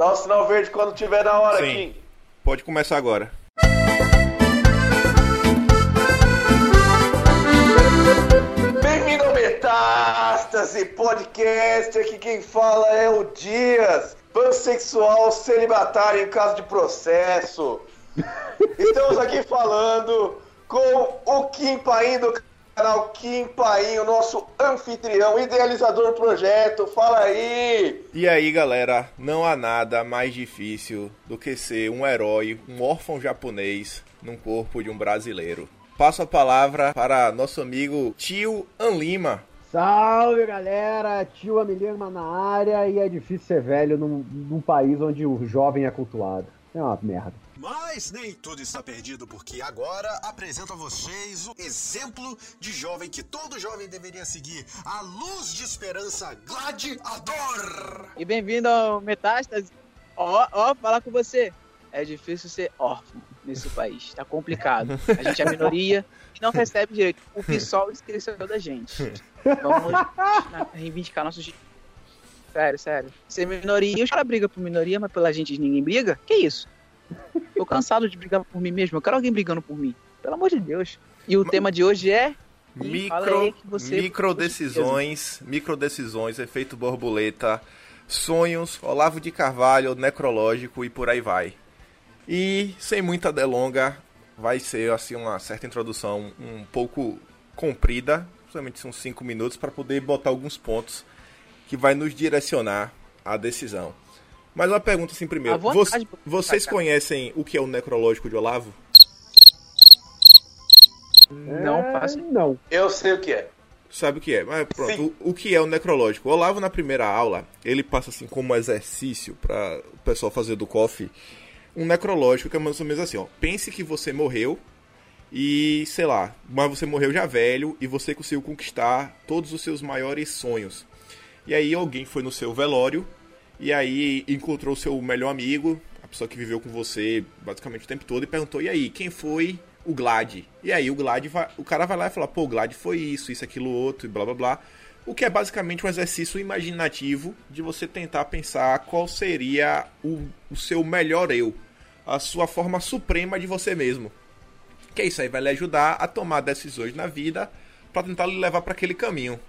Dá o sinal verde quando tiver na hora, Sim. King. Pode começar agora. Bem-vindo ao Metástase Podcast. Aqui quem fala é o Dias, pansexual celibatário em caso de processo. Estamos aqui falando com o Kim Paim do canal Kim Paim, o nosso anfitrião, idealizador do projeto. Fala aí! E aí, galera, não há nada mais difícil do que ser um herói, um órfão japonês num corpo de um brasileiro. Passo a palavra para nosso amigo Tio Anlima. Salve galera, tio Amilema na área e é difícil ser velho num, num país onde o jovem é cultuado. É uma merda. Mas nem tudo está perdido, porque agora apresento a vocês o exemplo de jovem que todo jovem deveria seguir: a luz de esperança gladiador! E bem-vindo ao Metástase. Ó, ó, falar com você. É difícil ser órfão nesse país. Tá complicado. A gente é minoria e não recebe direito. O PSOL esqueceu da gente. Vamos reivindicar nossos direitos. Sério, sério. Ser minoria, os caras brigam por minoria, mas pela gente ninguém briga? Que isso? Tô cansado de brigar por mim mesmo. Eu quero alguém brigando por mim. Pelo amor de Deus. E o tema de hoje é. Micro, você- micro decisões, micro decisões, efeito borboleta, sonhos, Olavo de Carvalho, necrológico e por aí vai. E sem muita delonga, vai ser assim uma certa introdução um pouco comprida, somente uns 5 minutos para poder botar alguns pontos que vai nos direcionar à decisão. Mas uma pergunta assim primeiro, vontade, Vo- vocês cara. conhecem o que é o necrológico de Olavo? Não É, faço. Não. Eu sei o que é. Sabe o que é? Mas pronto, o, o que é o necrológico? O Olavo, na primeira aula, ele passa assim como exercício para o pessoal fazer do coffee um necrológico que é mais ou menos assim, ó. Pense que você morreu e, sei lá, mas você morreu já velho e você conseguiu conquistar todos os seus maiores sonhos. E aí alguém foi no seu velório e aí encontrou o seu melhor amigo, a pessoa que viveu com você basicamente o tempo todo e perguntou: "E aí, quem foi o Glad?" E aí o Glad vai, o cara vai lá e fala: "Pô, o Glad foi isso, isso, aquilo outro e blá blá blá". O que é basicamente um exercício imaginativo de você tentar pensar qual seria o, o seu melhor eu, a sua forma suprema de você mesmo. Que isso aí vai lhe ajudar a tomar decisões na vida para tentar lhe levar para aquele caminho.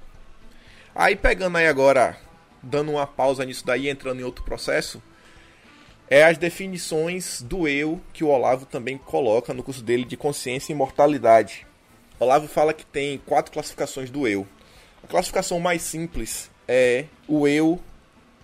Aí pegando aí agora, dando uma pausa nisso daí, entrando em outro processo, é as definições do eu que o Olavo também coloca no curso dele de consciência e imortalidade. Olavo fala que tem quatro classificações do eu. A classificação mais simples é o eu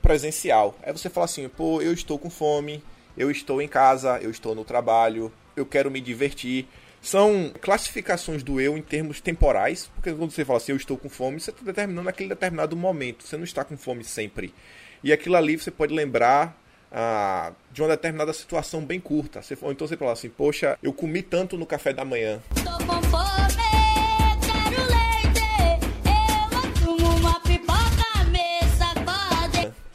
presencial. Aí você fala assim, pô, eu estou com fome, eu estou em casa, eu estou no trabalho, eu quero me divertir. São classificações do eu em termos temporais, porque quando você fala assim, eu estou com fome, você está determinando aquele determinado momento, você não está com fome sempre. E aquilo ali você pode lembrar ah, de uma determinada situação bem curta. Você, ou então você fala assim, poxa, eu comi tanto no café da manhã, Tô com fome.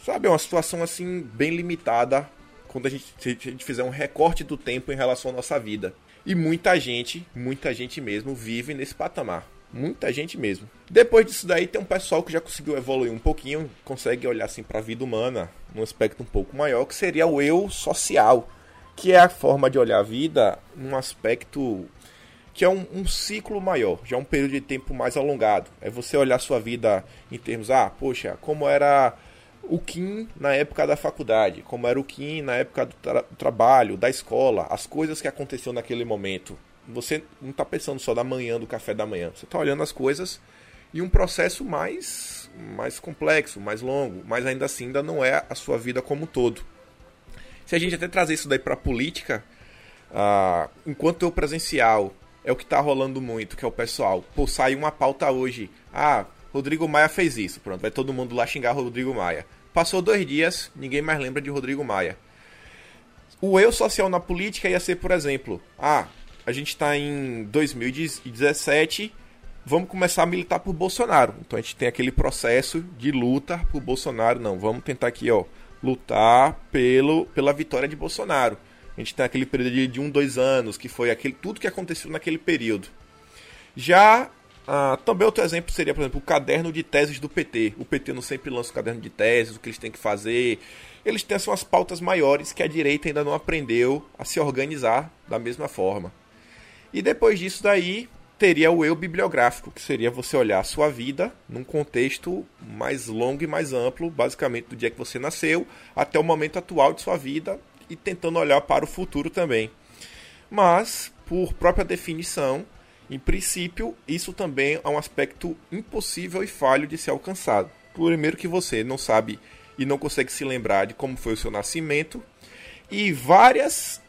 Sabe, é uma situação assim bem limitada quando a gente, se a gente fizer um recorte do tempo em relação à nossa vida. E muita gente, muita gente mesmo, vive nesse patamar. Muita gente mesmo. Depois disso daí tem um pessoal que já conseguiu evoluir um pouquinho, consegue olhar assim para a vida humana num aspecto um pouco maior, que seria o eu social, que é a forma de olhar a vida num aspecto que é um, um ciclo maior, já um período de tempo mais alongado. É você olhar sua vida em termos, ah, poxa, como era o Kim na época da faculdade, como era o Kim na época do, tra- trabalho, da escola, as coisas que aconteceram naquele momento. Você não está pensando só da manhã, do café da manhã. Você está olhando as coisas e um processo mais, mais complexo, mais longo, mas ainda assim ainda não é a sua vida como um todo. Se a gente até trazer isso daí para a política, ah, enquanto eu presencial é o que tá rolando muito, que é o pessoal. Pô, saiu uma pauta hoje. Ah, Rodrigo Maia fez isso. Pronto, vai todo mundo lá xingar Rodrigo Maia. Passou dois dias, ninguém mais lembra de Rodrigo Maia. O eu social na política ia ser, por exemplo, ah, a gente tá em 2017, vamos começar a militar por Bolsonaro. Então a gente tem aquele processo de luta por Bolsonaro. Não, vamos tentar aqui, ó, lutar pelo, pela vitória de Bolsonaro. A gente tem aquele período de um, dois anos, que foi aquele, tudo que aconteceu naquele período. Já Ah, também outro exemplo seria, por exemplo, o caderno de teses do PT. O PT não sempre lança o caderno de teses, o que eles têm que fazer. Eles têm assim, umas pautas maiores que a direita ainda não aprendeu a se organizar da mesma forma. E depois disso daí, teria o eu bibliográfico, que seria você olhar a sua vida num contexto mais longo e mais amplo, basicamente do dia que você nasceu até o momento atual de sua vida e tentando olhar para o futuro também. Mas, por própria definição, em princípio, isso também é um aspecto impossível e falho de ser alcançado. Primeiro que você não sabe e não consegue se lembrar de como foi o seu nascimento e vários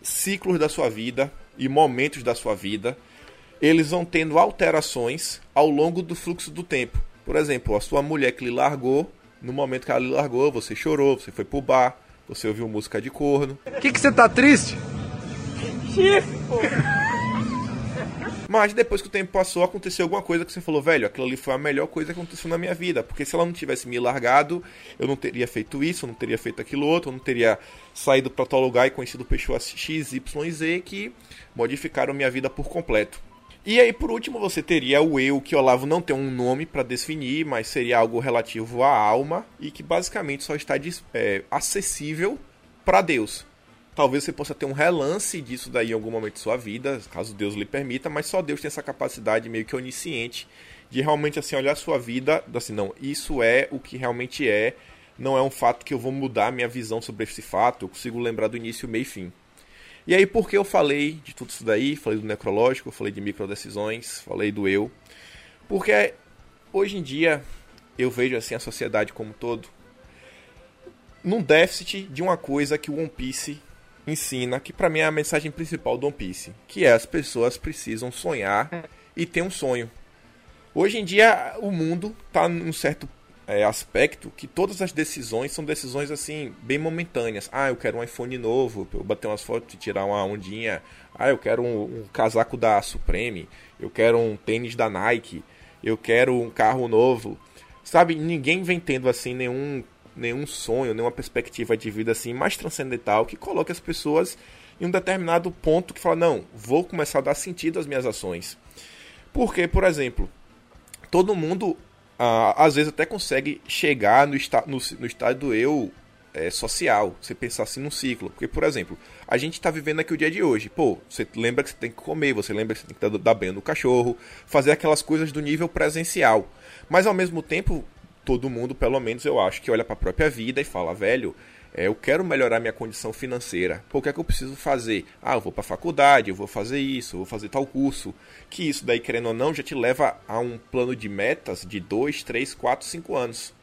ciclos da sua vida e momentos da sua vida, eles vão tendo alterações ao longo do fluxo do tempo. Por exemplo, a sua mulher que lhe largou, no momento que ela lhe largou, você chorou, você foi pro bar, você ouviu música de corno. O que que você tá triste? Mas depois que o tempo passou, aconteceu alguma coisa que você falou, velho, aquilo ali foi a melhor coisa que aconteceu na minha vida. Porque se ela não tivesse me largado, eu não teria feito isso, eu não teria feito aquilo outro, eu não teria saído pra tal lugar e conhecido pessoas X, Y Z que modificaram minha vida por completo. E aí, por último, você teria o eu, que Olavo não tem um nome para definir, mas seria algo relativo à alma e que basicamente só está é, acessível para Deus. Talvez você possa ter um relance disso daí em algum momento de sua vida, caso Deus lhe permita, mas só Deus tem essa capacidade meio que onisciente de realmente assim olhar a sua vida, assim, não, isso é o que realmente é, não é um fato que eu vou mudar minha visão sobre esse fato, eu consigo lembrar do início, meio e fim. E aí, por que eu falei de tudo isso daí? Falei do necrológico, falei de microdecisões, falei do eu. Porque hoje em dia eu vejo assim a sociedade como um todo num déficit de uma coisa que o One Piece ensina, que pra mim é a mensagem principal do One Piece, que é as pessoas precisam sonhar e ter um sonho. Hoje em dia o mundo tá num certo é, aspecto que todas as decisões são decisões assim bem momentâneas. Ah, eu quero um iPhone novo, eu bater umas fotos e tirar uma ondinha. Ah, eu quero um, um casaco da Supreme. Eu quero um tênis da Nike. Eu quero um carro novo. Sabe, ninguém vem tendo assim nenhum nenhum sonho, nenhuma perspectiva de vida assim mais transcendental que coloque as pessoas em um determinado ponto que fala, não, vou começar a dar sentido às minhas ações. Porque, por exemplo, todo mundo ah, às vezes até consegue chegar no, esta no, no estado do eu é, social, você pensar assim num ciclo. Porque, por exemplo, a gente está vivendo aqui o dia de hoje. Pô, você lembra que você tem que comer, você lembra que você tem que dar, banho no cachorro, fazer aquelas coisas do nível presencial. Mas ao mesmo tempo, todo mundo, pelo menos eu acho, que olha para a própria vida e fala, velho, é, eu quero melhorar minha condição financeira. Pô, o que é que eu preciso fazer? Ah, eu vou para a faculdade, eu vou fazer isso, eu vou fazer tal curso. Que isso daí, querendo ou não, já te leva a um plano de metas de 2, 3, 4, 5 anos.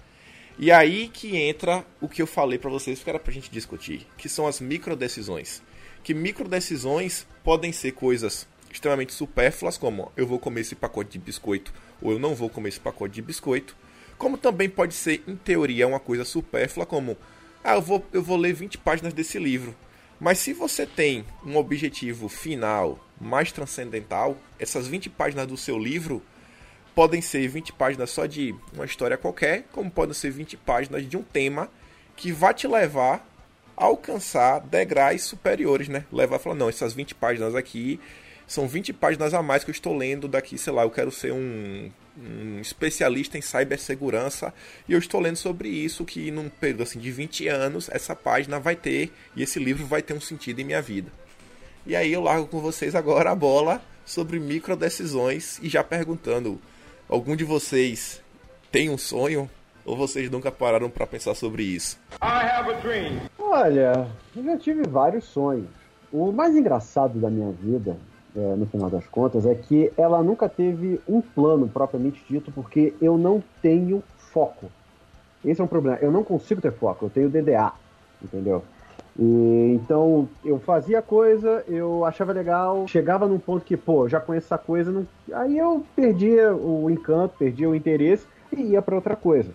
E aí que entra o que eu falei para vocês que era pra gente discutir, que são as microdecisões. Que microdecisões podem ser coisas extremamente supérfluas, como eu vou comer esse pacote de biscoito ou eu não vou comer esse pacote de biscoito, como também pode ser, em teoria, uma coisa supérflua, como ah, eu vou, eu vou ler 20 páginas desse livro. Mas se você tem um objetivo final mais transcendental, essas 20 páginas do seu livro podem ser 20 páginas só de uma história qualquer, como podem ser 20 páginas de um tema que vai te levar a alcançar degraus superiores, né? Levar a falar, não, essas 20 páginas aqui são 20 páginas a mais que eu estou lendo daqui, sei lá, eu quero ser um, um especialista em cibersegurança e eu estou lendo sobre isso que num período assim de 20 anos essa página vai ter e esse livro vai ter um sentido em minha vida. E aí eu largo com vocês agora a bola sobre microdecisões e já perguntando, algum de vocês tem um sonho ou vocês nunca pararam para pensar sobre isso? Olha, eu já tive vários sonhos. O mais engraçado da minha vida, é, no final das contas, é que ela nunca teve um plano propriamente dito, porque eu não tenho foco. Esse é um problema. Eu não consigo ter foco, eu tenho DDA, entendeu? E, então, eu fazia coisa, eu achava legal, chegava num ponto que, pô, já conheço essa coisa, não... aí eu perdia o encanto, perdia o interesse e ia para outra coisa.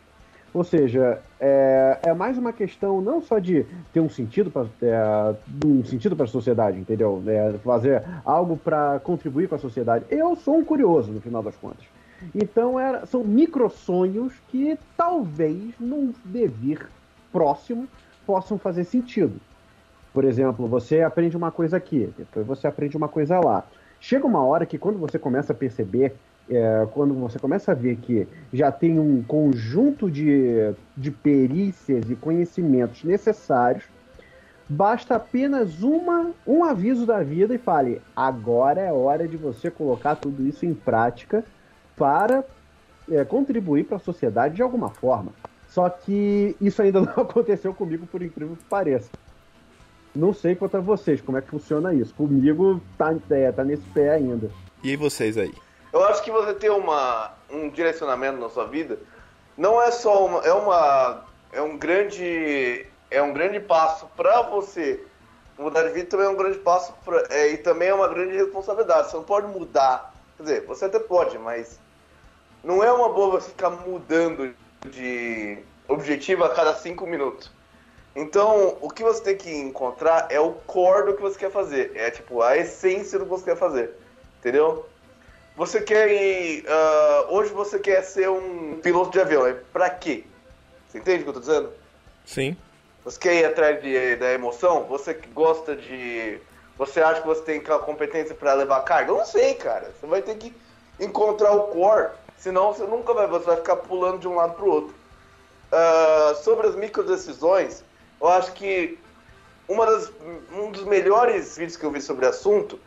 Ou seja, é, é, mais uma questão não só de ter um sentido para é, um sentido para a sociedade, entendeu? É, fazer algo para contribuir com a sociedade. Eu sou um curioso no final das contas. Então era, são micro sonhos que talvez num devir próximo possam fazer sentido. Por exemplo, você aprende uma coisa aqui, depois você aprende uma coisa lá. Chega uma hora que quando você começa a perceber é, quando você começa a ver que já tem um conjunto de, de perícias e conhecimentos necessários, basta apenas uma, um aviso da vida e fale: agora é hora de você colocar tudo isso em prática para é, contribuir para a sociedade de alguma forma. Só que isso ainda não aconteceu comigo, por incrível que pareça. Não sei quanto a vocês, como é que funciona isso. Comigo tá, é, tá nesse pé ainda. E vocês aí? Eu acho que você ter uma, um direcionamento na sua vida não é só uma. É uma. É um grande. É um grande passo para você mudar de vida também é um grande passo pra, é, e também é uma grande responsabilidade. Você não pode mudar. Quer dizer, você até pode, mas não é uma boa você ficar mudando de objetivo a cada cinco minutos. Então, o que você tem que encontrar é o core do que você quer fazer. É tipo a essência do que você quer fazer. Entendeu? Você quer ir. ah, hoje você quer ser um piloto de avião. É pra quê? Você entende o que eu tô dizendo? Sim. Você quer ir atrás de- da emoção? Você que gosta de. Você acha que você tem aquela competência para levar carga? Eu não sei, cara. Você vai ter que encontrar o core. Senão você nunca vai. Você vai ficar pulando de um lado pro outro. Ah, sobre as microdecisões, eu acho que uma das, um dos melhores vídeos que eu vi sobre o assunto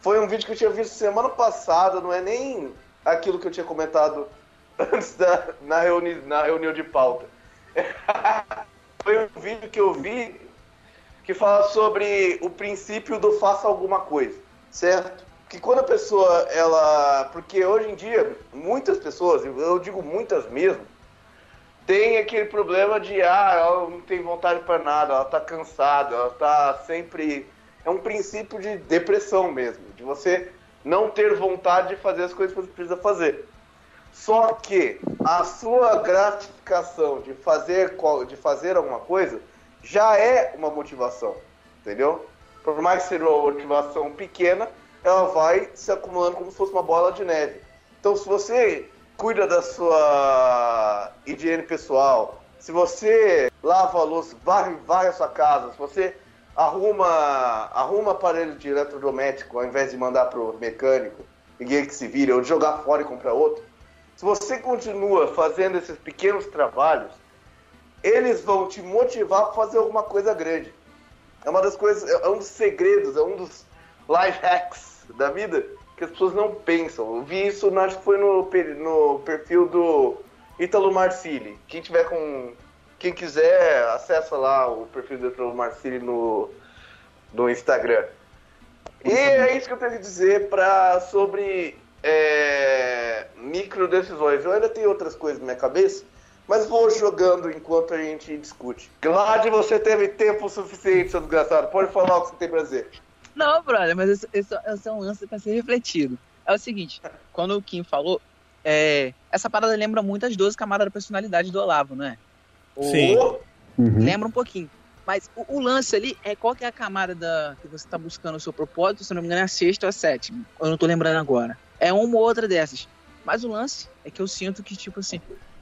foi um vídeo que eu tinha visto semana passada, não é nem aquilo que eu tinha comentado antes da, na, reuni, na reunião de pauta. foi um vídeo que eu vi que fala sobre o princípio do faça alguma coisa, certo? Que quando a pessoa, ela. Porque hoje em dia, muitas pessoas, eu digo muitas mesmo, tem aquele problema de, ah, ela não tem vontade para nada, ela tá cansada, ela tá sempre. É um princípio de depressão mesmo, de você não ter vontade de fazer as coisas que você precisa fazer. Só que a sua gratificação de fazer, de fazer alguma coisa já é uma motivação, entendeu? Por mais que seja uma motivação pequena, ela vai se acumulando como se fosse uma bola de neve. Então, se você cuida da sua higiene pessoal, se você lava a luz, varre, varre a sua casa, se você arruma, arruma aparelho de eletrodoméstico ao invés de mandar pro mecânico, ninguém que se vire, ou de jogar fora e comprar outro, se você continua fazendo esses pequenos trabalhos, eles vão te motivar para fazer alguma coisa grande. É uma das coisas, é um dos segredos, é um dos life hacks da vida que as pessoas não pensam. Eu vi isso, acho que foi no, no perfil do Ítalo Marcilli. Quem tiver com. Quem quiser, acessa lá o perfil do Ítalo Marcilli no, no Instagram. E é isso que eu tenho que dizer pra, sobre é, micro decisões. Eu ainda tenho outras coisas na minha cabeça, mas vou jogando enquanto a gente discute. Glad, você teve tempo suficiente, seu desgraçado. Pode falar o que você tem pra dizer. Não, brother, mas esse, esse é um lance pra ser refletido. É o seguinte, quando o Kim falou, é, essa parada lembra muito as 12 camadas da personalidade do Olavo, não é? Sim. Ô, Uhum. Lembra um pouquinho. Mas o, o lance ali é qual que é a camada da, que você tá buscando o seu propósito, se não me engano é a sexta ou a sétima. Eu não tô lembrando agora. É uma ou outra dessas. Mas o lance é que eu sinto que, tipo assim,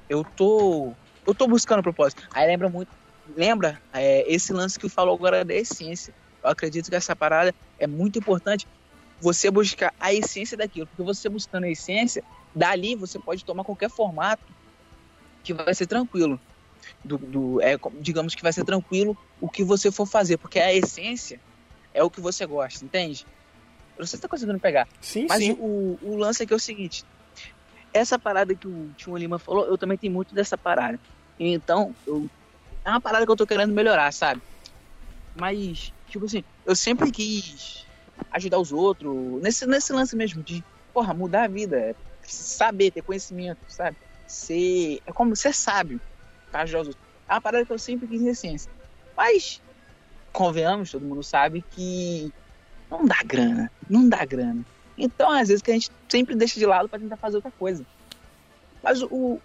eu tô. Eu tô buscando o propósito. Aí lembra muito. Lembra é, esse lance que eu falou agora da essência. Eu acredito que essa parada é muito importante você buscar a essência daquilo. Porque você buscando a essência, dali você pode tomar qualquer formato que vai ser tranquilo. Do, do- é, digamos que vai ser tranquilo o que você for fazer, porque a essência é o que você gosta, entende? Eu não sei se tá conseguindo pegar. Sim, Mas sim. o, o lance é que é o seguinte: essa parada que o Tio Lima falou, eu também tenho muito dessa parada. Então, eu, é uma parada que eu tô querendo melhorar, sabe? Mas, tipo assim, eu sempre quis ajudar os outros, nesse, nesse lance mesmo, de, porra, mudar a vida, é saber, ter conhecimento, sabe? Ser. É como ser sábio outros. É uma parada que eu sempre quis em essência. Mas, convenhamos, todo mundo sabe que não dá grana. Não dá grana. Então, às vezes, que a gente sempre deixa de lado pra tentar fazer outra coisa. Mas o.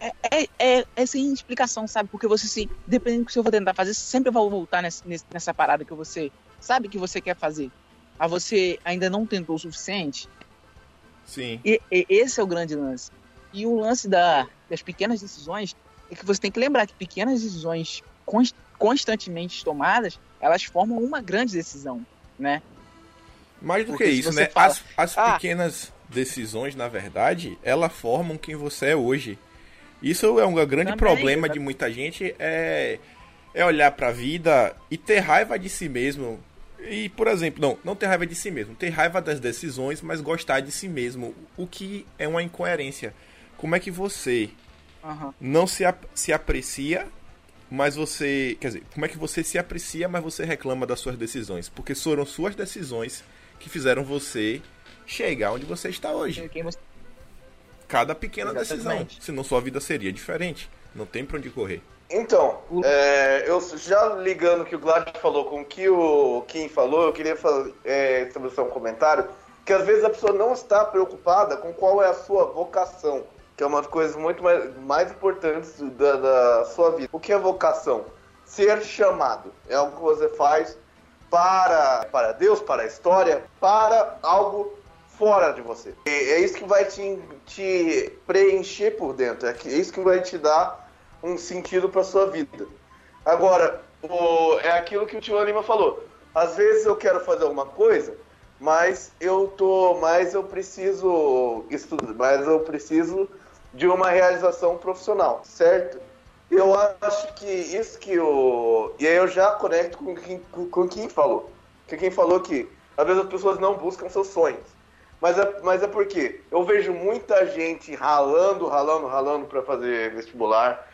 é, é, é, é sem explicação, sabe? Porque você se. Dependendo do que você for tentar fazer, sempre vai voltar nessa, nessa parada que você sabe que você quer fazer. Mas você ainda não tentou o suficiente. Sim. E, e esse é o grande lance. E o lance da, das pequenas decisões é que você tem que lembrar que pequenas decisões cons- constantemente tomadas, elas formam uma grande decisão, né? Mais do Porque que isso, né? fala, as as "Ah, pequenas decisões, na verdade, elas formam quem você é hoje. Isso é um grande Também, problema de muita gente, é, é olhar pra vida e ter raiva de si mesmo. E, por exemplo, não, não ter raiva de si mesmo, ter raiva das decisões, mas gostar de si mesmo, o que é uma incoerência. Como é que você Aham. não se, ap- se aprecia, mas você. Quer dizer, como é que você se aprecia, mas você reclama das suas decisões? Porque foram suas decisões que fizeram você chegar onde você está hoje. Cada pequena decisão. Exatamente. Senão sua vida seria diferente. Não tem pra onde correr. Então, é, eu já ligando o que o Glad falou com o que o Kim falou, eu queria é, estabelecer um comentário que às vezes a pessoa não está preocupada com qual é a sua vocação, que é uma das coisas muito mais, mais importantes da, da sua vida. O que é vocação? Ser chamado. É algo que você faz para, para Deus, para a história, para algo fora de você. E é isso que vai te, te preencher por dentro, é é isso que vai te dar um sentido para sua vida. Agora, o- é aquilo que o tio Lima falou. Às vezes eu quero fazer alguma coisa, mas eu tô, mas eu preciso estudar, mas eu preciso de uma realização profissional, certo? Eu acho que isso que o e aí eu já conecto com quem com, quem falou, que quem falou que às vezes as pessoas não buscam seus sonhos. Mas é, mas é porque eu vejo muita gente ralando, ralando, ralando para fazer vestibular.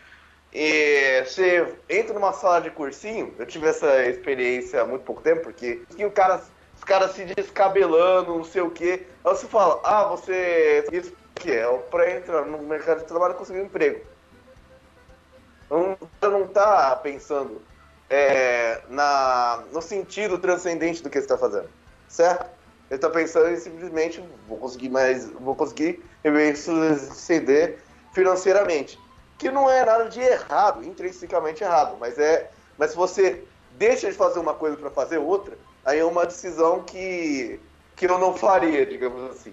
E você entra numa sala de cursinho, eu tive essa experiência há muito pouco tempo, porque o cara, os caras se descabelando, não sei o quê. Aí você fala, ah, você. Isso que é pra entrar no mercado de trabalho e conseguir um emprego. Não, você não tá pensando é, na, no sentido transcendente do que está fazendo, certo? Ele está pensando em simplesmente vou conseguir mais, vou conseguir me suceder financeiramente, que não é nada de errado, intrinsecamente errado, mas é, mas se você deixa de fazer uma coisa para fazer outra, aí é uma decisão que que eu não faria, digamos assim.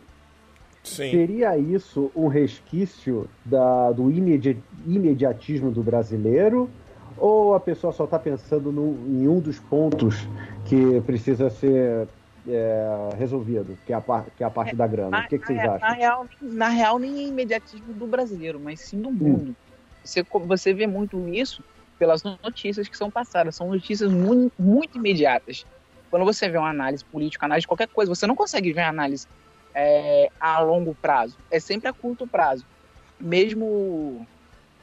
Sim. Seria isso um resquício da, do imedi- imediatismo do brasileiro? Ou a pessoa só está pensando no- em um dos pontos que precisa ser é, resolvido, que é a, par- que é a parte da grana? O que, que vocês na, acham? na real, na real, nem é imediatismo do brasileiro, mas sim do mundo. Você, co- você vê muito isso pelas notícias que são passadas. São notícias muito, muito imediatas. Quando você vê uma análise política, análise de qualquer coisa, você não consegue ver análise é, a longo prazo. É sempre a curto prazo. Mesmo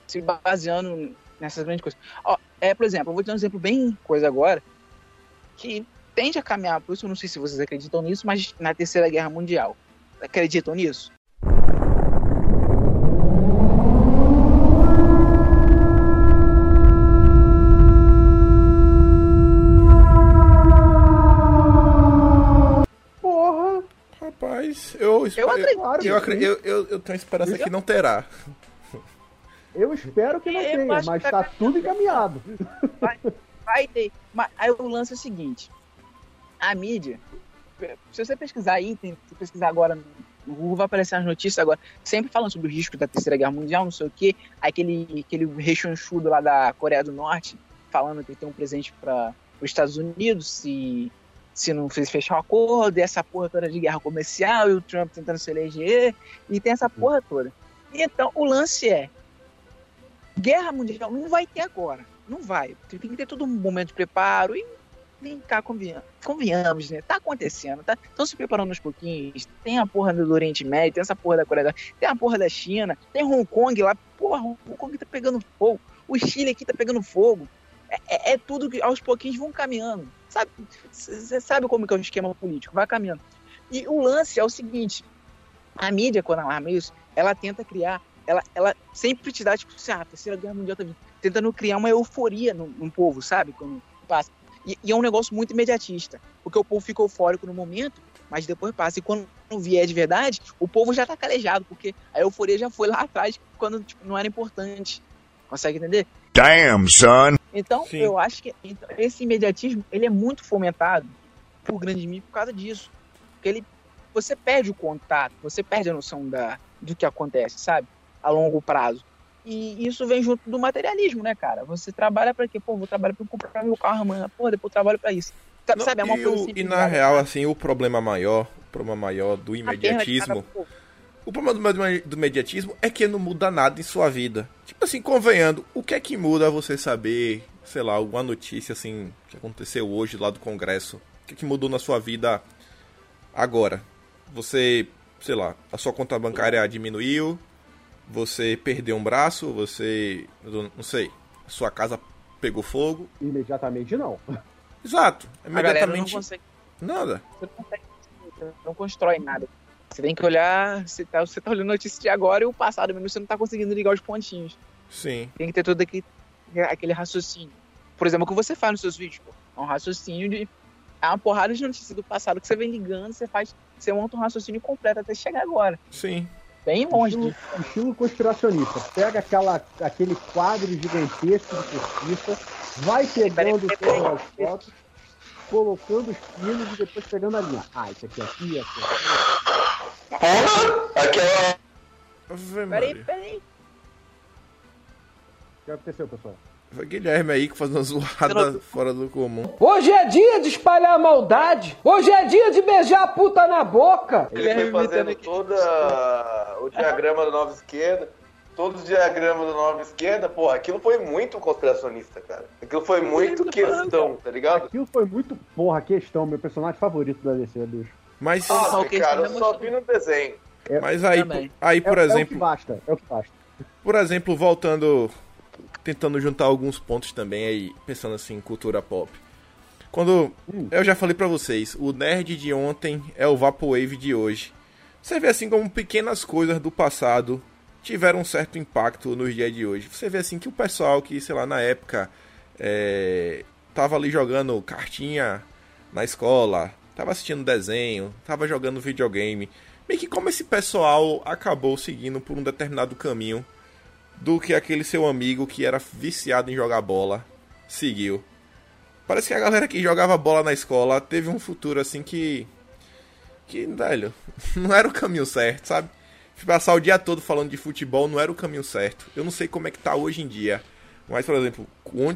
se baseando nessas grandes coisas. Ó, é, por exemplo, eu vou te dar um exemplo bem coisa agora, que tende a caminhar por isso, eu não sei se vocês acreditam nisso, mas na Terceira Guerra Mundial. Acreditam nisso? Eu. Eu acredito. Claro, Eu, eu, eu, eu tenho esperança que não terá. Eu espero que não tenha, mas tá tá- tudo encaminhado. Vai ter. Mas aí o lance é o seguinte: a mídia, se você pesquisar aí, tem, se pesquisar agora no Google, vai aparecer as notícias agora, sempre falando sobre o risco da Terceira Guerra Mundial, não sei o quê. Aquele, aquele rechonchudo lá da Coreia do Norte falando que tem um presente para os Estados Unidos se, se não fez fechar o acordo, e essa porra toda de guerra comercial, e o Trump tentando se eleger, e tem essa porra toda. Então, o lance é: guerra mundial não vai ter agora. Não vai. Tem que ter todo um momento de preparo e vem cá, convenhamos, convenhamos né? Tá acontecendo, tá? Estão se preparando aos pouquinhos. Tem a porra do Oriente Médio, tem essa porra da Coreia tem a porra da China, tem Hong Kong lá. Porra, Hong Kong tá pegando fogo. O Chile aqui tá pegando fogo. É, é- é tudo que aos pouquinhos vão caminhando. Sabe? Você sabe como que é o esquema político, vai caminhando. E o lance é o seguinte: a mídia, quando ela arma isso, ela tenta criar, ela, ela sempre te dá, tipo, assim, ah, a terceira guerra mundial tá vindo. Tentando criar uma euforia no, no povo, sabe? Quando passa. E, e é um negócio muito imediatista. Porque o povo fica eufórico no momento, mas depois passa. E quando vier de verdade, o povo já tá calejado, porque a euforia já foi lá atrás, quando tipo, não era importante. Consegue entender? Damn, son. Então, Sim. eu acho que então, esse imediatismo ele é muito fomentado por grande mídia por causa disso. Porque ele, você perde o contato, você perde a noção da, do que acontece, sabe? A longo prazo. E isso vem junto do materialismo, né, cara? Você trabalha para quê? Pô, vou trabalhar para comprar meu carro amanhã. Pô, depois eu trabalho para isso. Sabe, Não, é uma e, coisa o- assim. e na real, assim, o problema maior, o problema maior do imediatismo, cada- o problema do, do imediatismo é que não muda nada em sua vida. Tipo assim, convenhando, o que é que muda você saber, sei lá, alguma notícia assim que aconteceu hoje lá do Congresso? O que é que mudou na sua vida agora? Você, sei lá, a sua conta bancária diminuiu, você perdeu um braço, você, não sei, a sua casa pegou fogo. Imediatamente não. Exato, A galera não imediatamente consegue. nada. Você não consegue. Você não constrói nada. Você tem que olhar. Você tá, você tá olhando notícia de agora e o passado mesmo. Você não tá conseguindo ligar os pontinhos. Sim. Tem que ter todo aquele, aquele raciocínio. Por exemplo, o que você faz nos seus vídeos, pô. É um raciocínio de. É uma porrada de notícias do passado que você vem ligando, você faz. Você monta um raciocínio completo até chegar agora. Sim. Bem longe Estilo, disso. estilo conspiracionista. Pega aquela, aquele quadro gigantesco de justiça, vai pegando todas as fotos, colocando os pinos e depois pegando a linha. Ah, isso aqui aqui, aqui, aqui. Porra! Aquela. Peraí, peraí. O que aconteceu, pessoal? Foi Guilherme aí que faz uma zoada fora do comum. Hoje é dia de espalhar maldade. Hoje é dia de beijar a puta na boca. Ele foi Guilherme fazendo imitando aqui. todo o diagrama da nova esquerda. Todos os diagramas da nova esquerda, porra, aquilo foi muito conspiracionista, cara. Aquilo foi muito questão, tá ligado? Aquilo foi muito, porra, questão, meu personagem favorito da DC, bicho. Mas, Nossa, cara, eu só vi no desenho. mas aí, Também. aí por é, é o que exemplo, basta, é o que basta. por exemplo, voltando, tentando juntar alguns pontos também aí, pensando assim, em cultura pop. Quando eu já falei pra vocês, o nerd de ontem é o vaporwave de hoje. Você vê assim como pequenas coisas do passado tiveram um certo impacto nos dias de hoje. Você vê assim que o pessoal que, sei lá, na época é, tava ali jogando cartinha na escola, tava assistindo desenho, tava jogando videogame. Meio que como esse pessoal acabou seguindo por um determinado caminho do que aquele seu amigo que era viciado em jogar bola seguiu. Parece que a galera que jogava bola na escola teve um futuro assim que. Que, velho, não era o caminho certo, sabe? Passar o dia todo falando de futebol não era o caminho certo. Eu não sei como é que tá hoje em dia. Mas, por exemplo,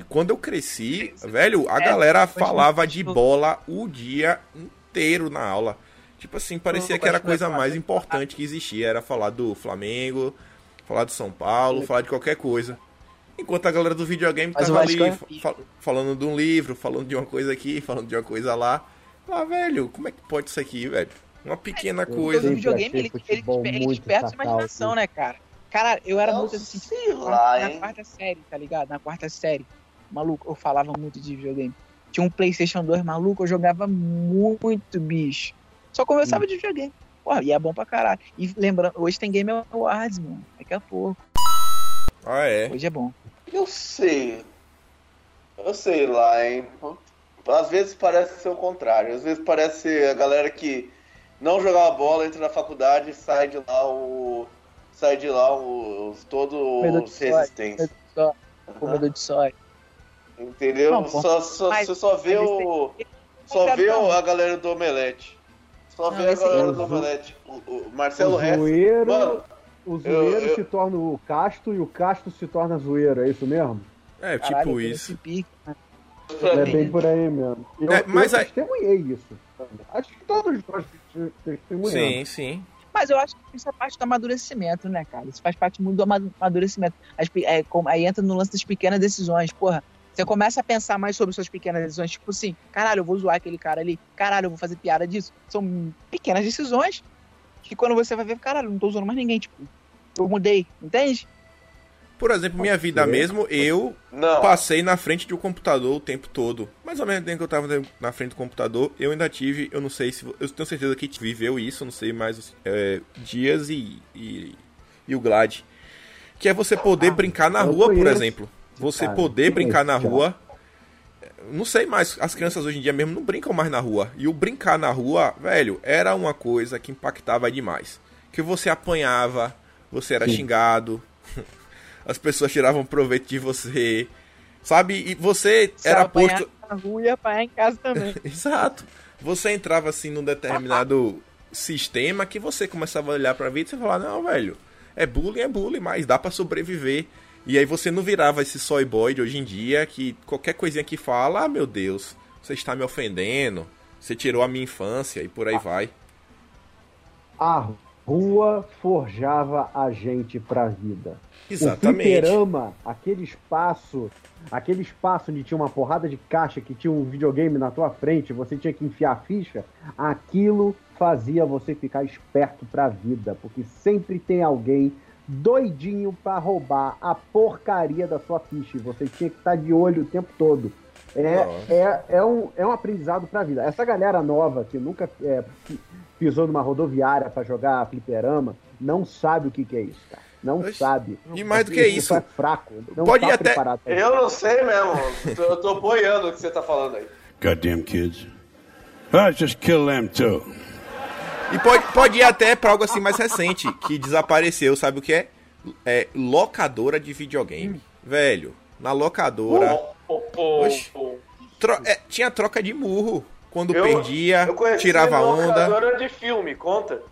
quando- eu cresci, velho, a É, galera falava de bola o dia inteiro na aula. Tipo assim, parecia que era a coisa mais importante que existia. Era falar do Flamengo, falar do São Paulo, falar de qualquer coisa. Enquanto a galera do videogame tava ali é fa- fa- falando de um livro, falando de uma coisa aqui, falando de uma coisa lá. Ah, velho, como é que pode isso aqui, velho? Uma pequena Porque coisa. o videogame, ele, ele, ele, desperta a imaginação, né, cara? Cara, eu era Não muito assim, sei lá, na hein? quarta série, tá ligado? Na quarta série. Maluco, eu falava muito de videogame. Tinha um Playstation 2, maluco, eu jogava muito, bicho. Só conversava Hum. de videogame. Porra, e é bom pra caralho. E lembrando, hoje tem Game Awards, mano. Daqui a pouco. Ah, é. Hoje é bom. Eu sei. Eu sei lá, hein? Às vezes parece ser o contrário. Às vezes parece ser a galera que não jogava bola, entra na faculdade e sai de lá o. Sai de lá os todos resistentes. Comedor de soja. Entendeu? Não, só, só, Mas- você só vê o. esse- Só vê Não. o- a galera do Omelete. Só Não, vê a galera do Omelete. O, o Marcelo o Resta. zoeiro, Mano, o zoeiro eu- eu- se torna o casto e o casto se torna zoeiro, é isso mesmo? É, Caralho, tipo tem isso. né? É bem por aí mesmo. Eu, É, mas eu aí- testemunhei isso. Acho que todos nós te- testemunhamos. Sim, sim. Mas eu acho que isso é parte do amadurecimento, né, cara? Isso faz parte muito do ama- amadurecimento. As é, aí entra no lance das pequenas decisões. Porra, você começa a pensar mais sobre suas pequenas decisões. Tipo assim, caralho, eu vou zoar aquele cara ali. Caralho, eu vou fazer piada disso. São pequenas decisões que quando você vai ver, caralho, não tô usando mais ninguém. Tipo, eu mudei, entende? Por exemplo, minha vida mesmo, eu Não. passei na frente de um computador o tempo todo. Mas ao mesmo tempo que eu tava na frente do computador, eu ainda tive, eu não sei se. Eu tenho certeza que viveu isso, não sei mais, os é, Dias e, e, e o Glad. Que é você poder brincar na rua, por exemplo. Você Cara, poder brincar na rua. Não sei mais, as crianças hoje em dia mesmo não brincam mais na rua. E o brincar na rua, velho, era uma coisa que impactava demais. Que você apanhava, você era Sim. xingado, as pessoas tiravam proveito de você, sabe? E você Se era posto. na rua e apanhar em casa também. Exato. Você entrava assim num determinado sistema que você começava a olhar pra vida e você falava, não, velho, é bullying, é bullying, mas dá pra sobreviver. E aí você não virava esse soy boy de hoje em dia que qualquer coisinha que fala, ah, meu Deus, você está me ofendendo, você tirou a minha infância e por aí vai. A rua forjava a gente pra vida. O Exatamente. fliperama, aquele espaço, aquele espaço onde tinha uma porrada de caixa, que tinha um videogame na tua frente, você tinha que enfiar a ficha, aquilo fazia você ficar esperto pra vida, porque sempre tem alguém doidinho pra roubar a porcaria da sua ficha, e você tinha que estar de olho o tempo todo. É, Nossa. é, é, um, é um aprendizado pra vida. Essa galera nova que nunca é, pisou numa rodoviária pra jogar fliperama, não sabe o que, que é isso, cara. Não Oxe, sabe. e mais do que isso, pessoal É fraco. Não pode tá ir até- isso. Eu não sei mesmo. Eu tô boiando o que você tá falando aí. Goddamn kids. I just kill them too. E pode, pode ir até pra algo assim mais recente, que desapareceu, sabe o que é? É locadora de videogame. Velho, na locadora. Pô, Oxe. pô. tro- é, tinha troca de murro. Quando Eu- perdia, eu conheci tirava onda. locadora de filme, conta.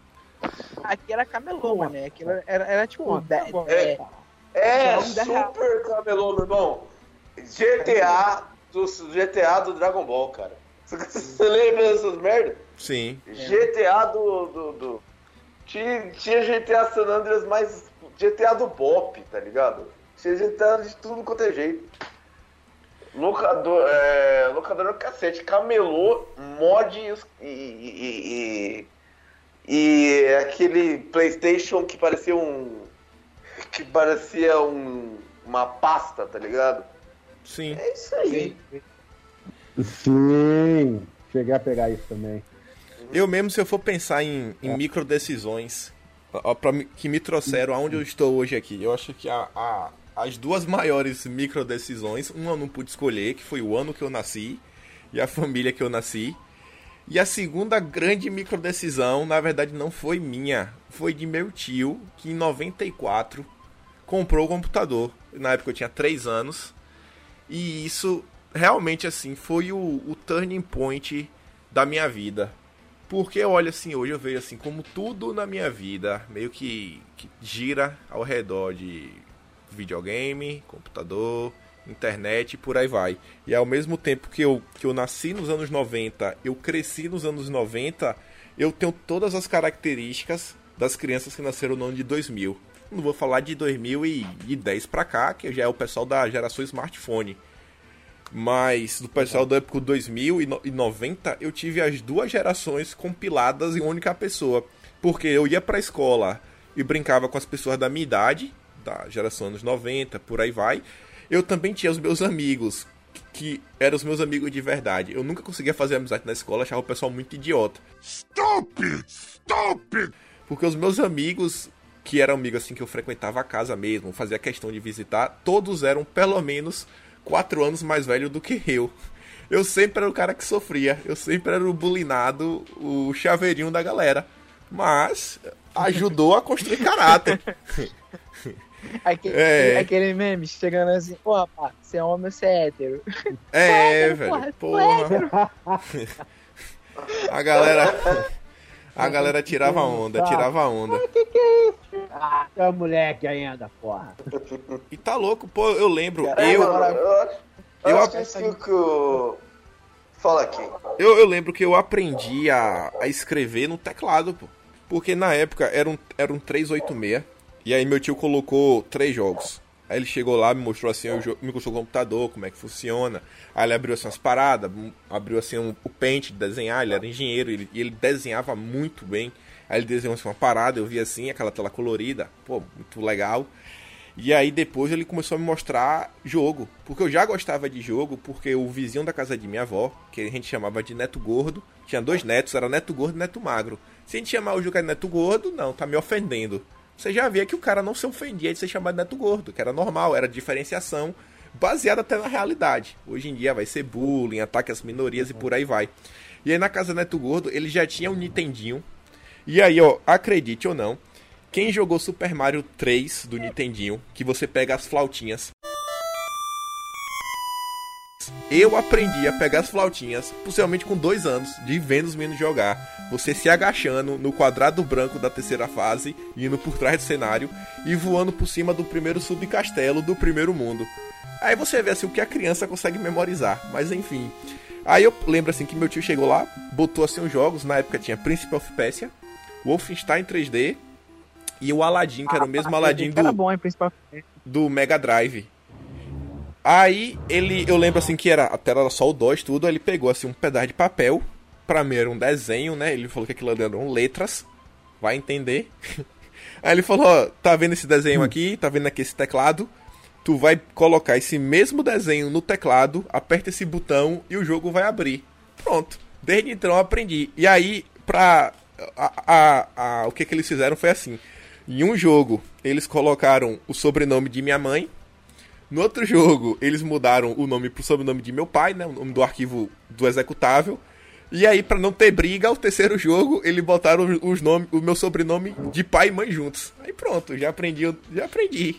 Aqui era camelô, né? Aquilo era, era tipo. Pô, da- tá é, É, real. super camelô, meu irmão. GTA do GTA do Dragon Ball, cara. Você lembra dessas merda? Sim. GTA do. do, do- Tinha, tinha GTA San Andreas, mas GTA do Bop, tá ligado? Tinha GTA de tudo quanto é jeito. Locador, é, locador no cacete, camelô, mod e, e, e, e- aquele Playstation que parecia um. que parecia um, uma pasta, tá ligado? Sim. É isso aí. Sim, cheguei a pegar isso também. Eu mesmo, se eu for pensar em, em micro decisões que me trouxeram aonde eu estou hoje aqui, eu acho que a, a- as duas maiores micro decisões, uma eu não pude escolher, que foi o ano que eu nasci e a família que eu nasci. E a segunda grande micro decisão, na verdade, não foi minha, foi de meu tio, que em 94 comprou o computador. Na época eu tinha 3 anos. E isso realmente assim foi o, o turning point da minha vida. Porque eu olho assim, hoje eu vejo assim, como tudo na minha vida meio que, que gira ao redor de videogame, computador, internet e por aí vai. E ao mesmo tempo que eu, que eu nasci nos anos 90, eu cresci nos anos 90, eu tenho todas as características das crianças que nasceram no ano de 2000. Não vou falar de 2010 pra cá, que já é o pessoal da geração smartphone. Mas do pessoal do época 2000 e no- e 90, eu tive as duas gerações compiladas em única pessoa. Porque eu ia pra escola e brincava com as pessoas da minha idade, da geração anos 90, por aí vai. Eu também tinha os meus amigos, que eram os meus amigos de verdade. Eu nunca conseguia fazer amizade na escola, achava o pessoal muito idiota. Stupid! Stupid! Porque os meus amigos, que eram amigos assim que eu frequentava a casa mesmo, fazia questão de visitar, todos eram pelo menos quatro anos mais velhos do que eu. Eu sempre era o cara que sofria, eu sempre era o bulinado, o chaveirinho da galera. Mas ajudou a construir caráter. aquele, É. aquele meme chegando assim, pô, rapaz, você é homem ou você é hétero? É, hétero, velho. porra, Porra. A galera. A galera tirava onda, tirava onda. Ah, é moleque ainda, porra. E tá louco, pô, eu lembro. É, Eu, eu, eu eu acho que isso que, que o. Fala aqui. Eu, eu lembro que eu aprendi a, a escrever no teclado, pô. Porque na época era um, era um 386. E aí meu tio colocou três jogos. Aí ele chegou lá, me mostrou assim, me mostrou o computador, como é que funciona. Aí ele abriu assim umas paradas, abriu assim um- o pente de desenhar, ele era engenheiro ele- e ele desenhava muito bem. Aí ele desenhou assim uma parada, eu vi assim, aquela tela colorida, pô, muito legal. E aí depois ele começou a me mostrar jogo. Porque eu já gostava de jogo, porque o vizinho da casa de minha avó, que a gente chamava de neto gordo, tinha dois netos, era neto gordo e neto magro. Se a gente chamar o jogo de neto gordo, não, tá me ofendendo. Você já via que o cara não se ofendia de ser chamado de neto gordo, que era normal, era diferenciação, baseada até na realidade. Hoje em dia vai ser bullying, ataque às minorias e por aí vai. E aí na casa do neto gordo, ele já tinha um Nintendinho. E aí, ó, acredite ou não, quem jogou Super Mario 3 do Nintendinho, que você pega as flautinhas. Eu aprendi a pegar as flautinhas, possivelmente com dois anos, de vendo os meninos jogar. Você se agachando no quadrado branco da terceira fase, indo por trás do cenário e voando por cima do primeiro subcastelo do primeiro mundo. Aí você vê assim o que a criança consegue memorizar, mas enfim. Aí eu lembro assim que meu tio chegou lá, botou assim os jogos, na época tinha Príncipe of Persia, Wolfenstein 3D e o Aladdin, que era o mesmo Aladdin Era do, bom, hein, do Mega Drive. Aí ele, eu lembro assim que era a tela era só o DOS tudo, aí ele pegou assim um pedaço de papel, pra mim era um desenho, né? Ele falou que aquilo eram letras, vai entender. Aí ele falou, ó, tá vendo esse desenho aqui, tá vendo aqui esse teclado? Tu vai colocar esse mesmo desenho no teclado, aperta esse botão e o jogo vai abrir. Pronto. Desde então eu aprendi. E aí, pra. A, a, a- o que, que eles fizeram foi assim. Em um jogo, eles colocaram o sobrenome de minha mãe. No outro jogo, eles mudaram o nome pro sobrenome de meu pai, né? O nome do arquivo do executável. E aí, pra não ter briga, o terceiro jogo, eles botaram os nome, o meu sobrenome de pai e mãe juntos. Aí pronto, já aprendi, já aprendi.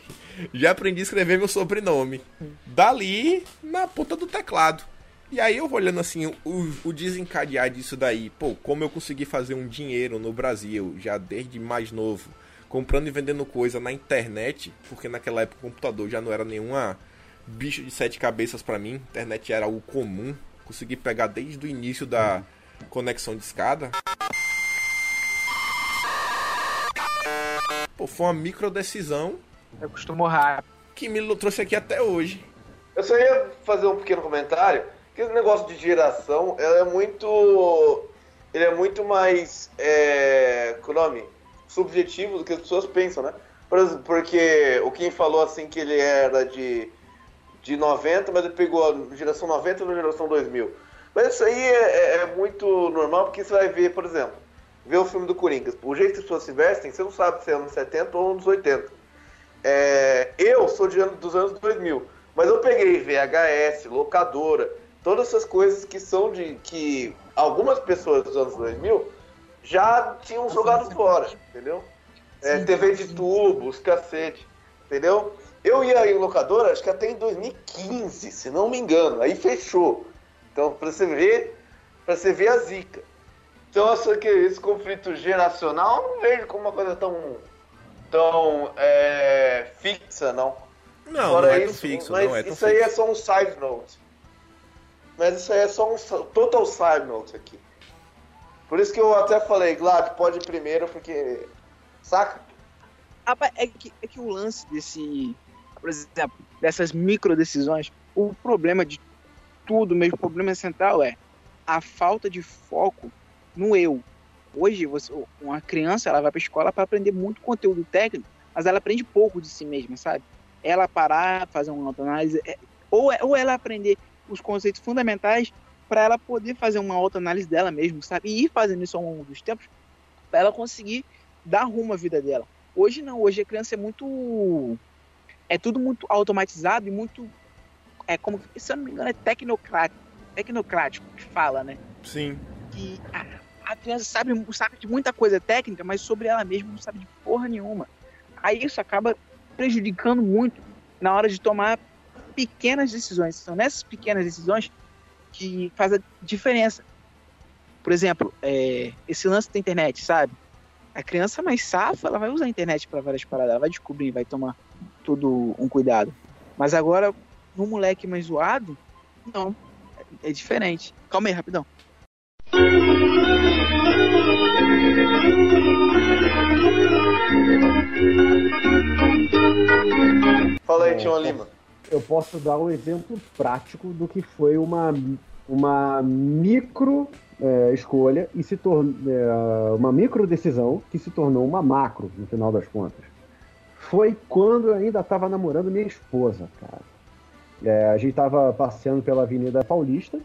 Já aprendi a escrever meu sobrenome. Dali, na ponta do teclado. E aí eu vou olhando assim, o, o desencadear disso daí. Pô, como eu consegui fazer um dinheiro no Brasil, já desde mais novo. Comprando e vendendo coisa na internet, porque naquela época o computador já não era nenhuma bicho de sete cabeças pra mim. Internet era algo comum. Consegui pegar desde o início da conexão de escada. Pô, foi uma micro decisão Eu costumo rápido. que me trouxe aqui até hoje. Eu só ia fazer um pequeno comentário, que esse negócio de geração, ela é muito. Ele é muito mais. É, qual o nome? Subjetivo do que as pessoas pensam, né? Porque o Kim falou assim que ele era de, de 90, mas ele pegou a geração 90 e a geração 2000. Mas isso aí é, é muito normal, porque você vai ver, por exemplo, ver o filme do Coringa. O jeito que as pessoas se vestem, você não sabe se é anos 70 ou anos 80. É, eu sou de dos anos 2000, mas eu peguei VHS, locadora, todas essas coisas que são de que algumas pessoas dos anos 2000 já tinham jogado fora, entendeu? É, TV de tubo, os cacete, entendeu? Eu ia em locadora, acho que até em 2015, se não me engano, aí fechou. Então, pra você ver, pra você ver a zica. Então, essa, que esse conflito geracional, eu não vejo como uma coisa tão, tão é, fixa, não. Não, Fora não é tão isso, fixo, mas não é tão isso aí é fixo. só um side note. Mas isso aí é só um total side note aqui. Por isso que eu até falei, Glad, pode ir primeiro, porque. Saca? É que, é que o lance desse, por exemplo, dessas micro decisões, o problema de tudo mesmo, o problema central é a falta de foco no eu. Hoje, você, uma criança ela vai para escola para aprender muito conteúdo técnico, mas ela aprende pouco de si mesma, sabe? Ela parar, fazer uma autoanálise, é, ou, é- ou ela aprender os conceitos fundamentais para ela poder fazer uma autoanálise dela mesma, sabe? E ir fazendo isso ao longo dos tempos para ela conseguir dar rumo à vida dela. Hoje não, hoje a criança é muito. É tudo muito automatizado e muito. É como. Se eu não me engano, é tecnocrático. Tecnocrático que fala, né? Sim. Que a, a criança sabe, sabe de muita coisa técnica, mas sobre ela mesma não sabe de porra nenhuma. Aí isso acaba prejudicando muito na hora de tomar pequenas decisões. São nessas pequenas decisões que faz a diferença. Por exemplo, é, esse lance da internet, sabe? A criança mais safa, ela vai usar a internet para várias paradas, ela vai descobrir, vai tomar todo um cuidado. Mas agora, no moleque mais zoado, não. É, é diferente. Calma aí, rapidão. Fala aí, Tião. Lima. Eu posso dar um exemplo prático do que foi uma, uma micro é, escolha e se tornou uma micro decisão que se tornou uma macro no final das contas. Foi quando eu ainda estava namorando minha esposa, cara. É, a gente estava passeando pela Avenida Paulista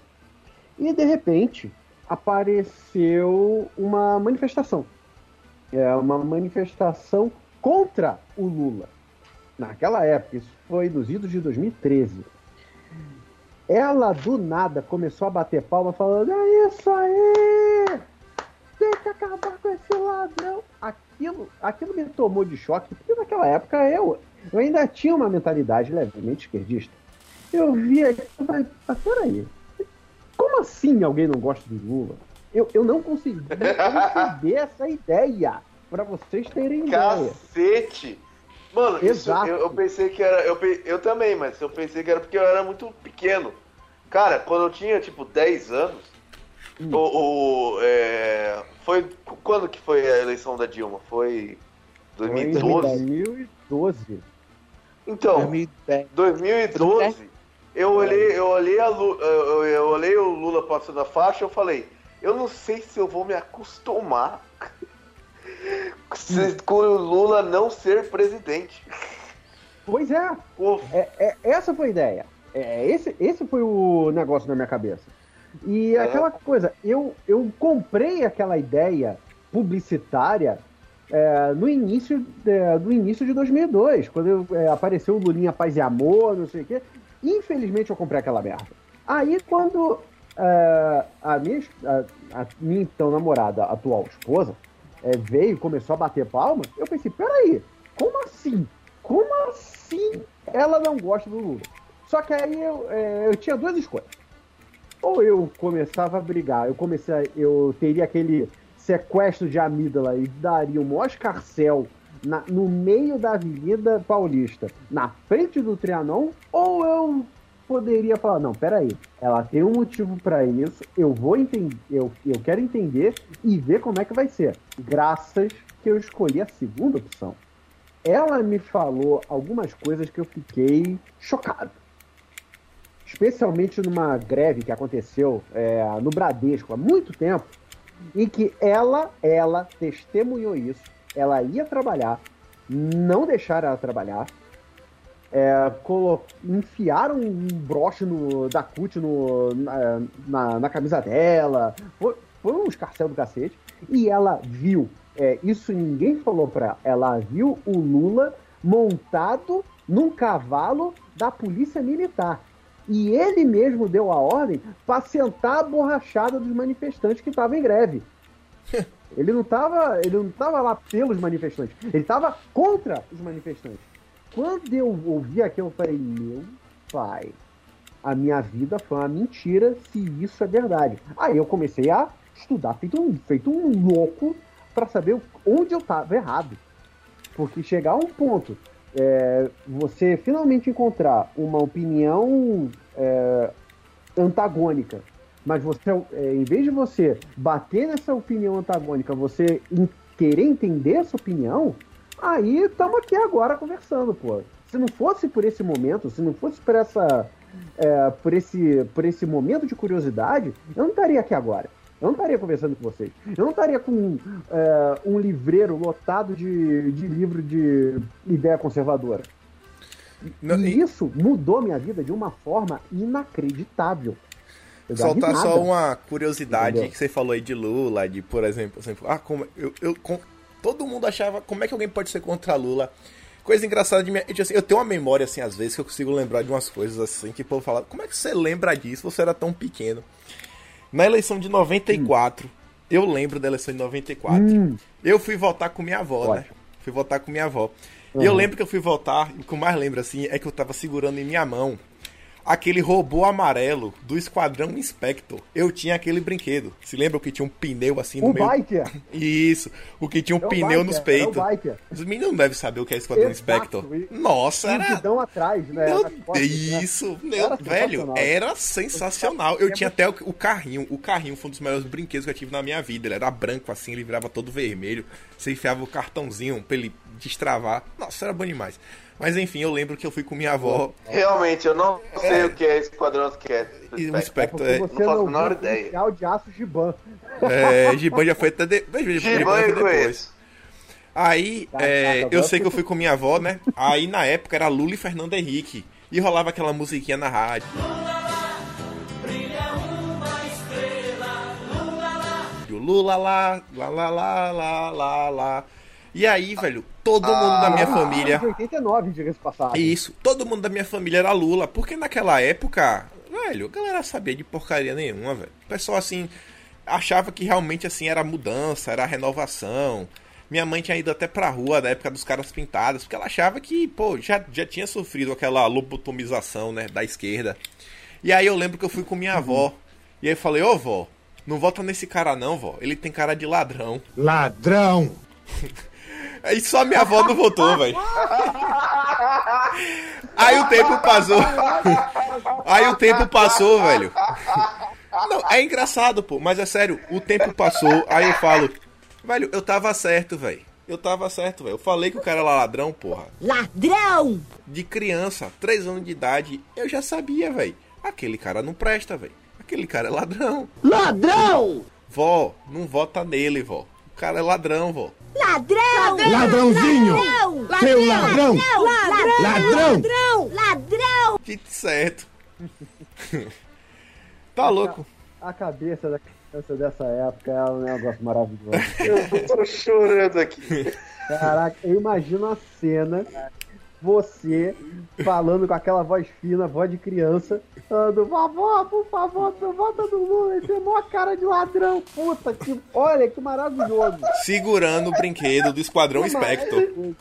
e de repente apareceu uma manifestação. É uma manifestação contra o Lula naquela época, isso foi nos idos de 2013. Ela do nada começou a bater palma falando: É isso aí! Tem que acabar com esse ladrão! Aquilo, aquilo me tomou de choque, porque naquela época eu, eu ainda tinha uma mentalidade levemente esquerdista. Eu via, falei, mas peraí, como assim alguém não gosta de Lula? Eu, eu não consegui conceber essa ideia, para vocês terem ideia. Cacete! Mano, isso, Exato. eu, eu pensei que era. Eu, eu também, mas eu pensei que era porque eu era muito pequeno. Cara, quando eu tinha, tipo, 10 anos, Hum. o, o, é, foi... Quando que foi a eleição da Dilma? Foi Foi em 2012? 2012. Então, 2010. 2012, eu olhei, eu olhei, a Lu- eu, eu olhei o Lula passando a faixa e eu falei, eu não sei se eu vou me acostumar com o Lula não ser presidente. Pois é, É, é- essa foi a ideia. É, esse, esse foi o negócio na minha cabeça. E É. aquela coisa, eu, eu comprei aquela ideia publicitária é, no início de, do início de 2002, quando é, apareceu o Lulinha Paz e Amor, não sei o quê. Infelizmente eu comprei aquela merda. Aí quando é, a, minha, a, a minha então namorada, atual esposa, é, veio começou a bater palma, eu pensei, peraí, como assim? Como assim ela não gosta do Lula? Só que aí eu, é, eu tinha duas escolhas. Ou eu começava a brigar, eu comecei, eu teria aquele sequestro de amígdala e daria um maior escarcel na- no meio da Avenida Paulista, na frente do Trianon, ou eu poderia falar, não, peraí, ela tem um motivo pra isso, eu vou entender, eu, eu quero entender e ver como é que vai ser. Graças que eu escolhi a segunda opção. Ela me falou algumas coisas que eu fiquei chocado. Especialmente numa greve que aconteceu é, no Bradesco há muito tempo, em que ela, ela testemunhou isso. Ela ia trabalhar, não deixaram ela trabalhar, é, enfiaram um broche no, da CUT no, na, na, na camisa dela, foi, foi um escarcel do cacete, e ela viu, é, isso ninguém falou pra ela, ela viu o Lula montado num cavalo da polícia militar. E ele mesmo deu a ordem para sentar a borrachada dos manifestantes que estavam em greve. Ele não estava, ele não tava lá pelos manifestantes, ele estava contra os manifestantes. Quando eu ouvi aquilo, eu falei: "Meu pai, a minha vida foi uma mentira se isso é verdade". Aí eu comecei a estudar feito um, feito um louco para saber onde eu estava errado. Porque chegar a um ponto, é, você finalmente encontrar uma opinião é, antagônica, mas você, é, em vez de você bater nessa opinião antagônica, você querer entender essa opinião, aí estamos aqui agora conversando, pô. Se não fosse por esse momento, se não fosse por essa, é, por esse, por esse momento de curiosidade, eu não estaria aqui agora. Eu não estaria conversando com vocês. Eu não estaria com é, um livreiro lotado de, de livro de ideia conservadora. Não, e isso mudou minha vida de uma forma inacreditável. Eu Soltar só uma curiosidade Entendeu? que você falou aí de Lula, de, por exemplo, exemplo ah, como eu, eu- todo mundo achava, como é que alguém pode ser contra Lula? Coisa engraçada de minha, eu, assim, eu tenho uma memória assim às vezes que eu consigo lembrar de umas coisas assim que o povo fala, como é que você lembra disso? Você era tão pequeno. Na eleição de 94, eu lembro da eleição de 94. Hum. Eu fui votar com minha avó, né? Ótimo. Fui votar com minha avó. E eu lembro que eu fui votar, e o que eu mais lembro assim é que eu tava segurando em minha mão aquele robô amarelo do Esquadrão Inspector. Eu tinha aquele brinquedo. Se lembra que tinha um pneu assim no O meio? biker. Isso, o que tinha um É o pneu biker, nos é o peitos. biker. Os meninos não devem saber o que é Esquadrão Exato, Inspector. Nossa, E o era. atrás, né? Meu né? isso, meu Era velho, era sensacional. Eu tinha até o, o carrinho. O carrinho foi um dos melhores brinquedos que eu tive na minha vida. Ele era branco assim, ele virava todo vermelho. Você enfiava o cartãozinho pra ele destravar. Nossa, era bom demais. Mas enfim, eu lembro que eu fui com minha avó Realmente, eu não sei o que é Esquadrão Esquece. e o É porque É, você não faço a menor o ideia. policial de aço Giban. é, Giban já foi até. De... Giban Giban foi eu depois. conheço. Aí, é, eu sei que eu fui com minha avó, né? Aí na época era Lula e Fernando Henrique. E rolava aquela musiquinha na rádio. Lula lá, lá, lá, lá, lá, lá, lá. E aí, velho, todo mundo da minha família. De 89, diga-se passado. Isso, todo mundo da minha família era Lula, porque naquela época, velho, a galera sabia de porcaria nenhuma, velho. O pessoal assim achava que realmente assim era mudança, era renovação. Minha mãe tinha ido até pra rua na época dos caras pintados, porque ela achava que, pô, já, já tinha sofrido aquela lobotomização, né, da esquerda. E aí eu lembro que eu fui com minha avó. E aí eu falei, ô vó, não vota nesse cara não, vó. Ele tem cara de ladrão. Ladrão! Aí só minha avó não votou, velho. Aí o tempo passou. Aí o tempo passou, velho. Não, é engraçado, pô, mas é sério, o tempo passou, aí eu falo, velho, eu tava certo, velho. Eu tava certo, velho. Eu falei que o cara era ladrão, porra. Ladrão! De criança, 3 anos de idade, eu já sabia, velho. Aquele cara não presta, velho. Aquele cara é ladrão. Ladrão! Vó, não vota nele, vó. O cara é ladrão, vó. Ladrão! Ladrãozinho! Seu ladrão! Ladrão! Ladrão! Ladrão! Ladrão! Dito certo. tá louco. A cabeça da criança dessa época é um negócio maravilhoso. Eu tô chorando aqui. Caraca, eu imagino a cena, você falando com aquela voz fina, voz de criança, falando, vovó, por favor, vota no Lula, esse é mó cara de ladrão, puta, que, olha que maravilhoso. Segurando o brinquedo do Esquadrão Spectre.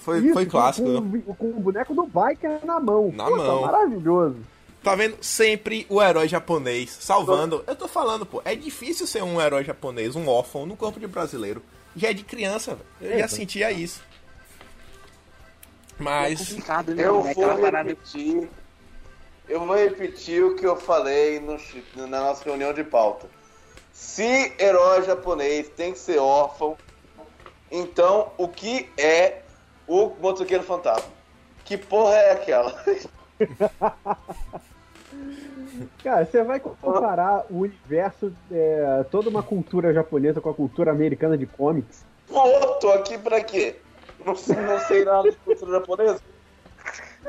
Foi, Isso, foi clássico. né? Com, com o boneco do biker na mão. Na Puta, mão. Maravilhoso. Tá vendo? Sempre o herói japonês salvando. Eu tô falando, pô, é difícil ser um herói japonês, um órfão, no corpo de brasileiro. Já é de criança, velho. Eu já sentia isso. É Mas. complicado, né? Eu É vou repetir. Eu vou repetir o que eu falei no, na nossa reunião de pauta. Se herói japonês tem que ser órfão, então o que é o motoqueiro fantasma? Que porra é aquela? Cara, você vai comparar o universo, é, toda uma cultura japonesa com a cultura americana de comics. Pô, tô aqui pra quê? Não sei, não sei nada de cultura japonesa.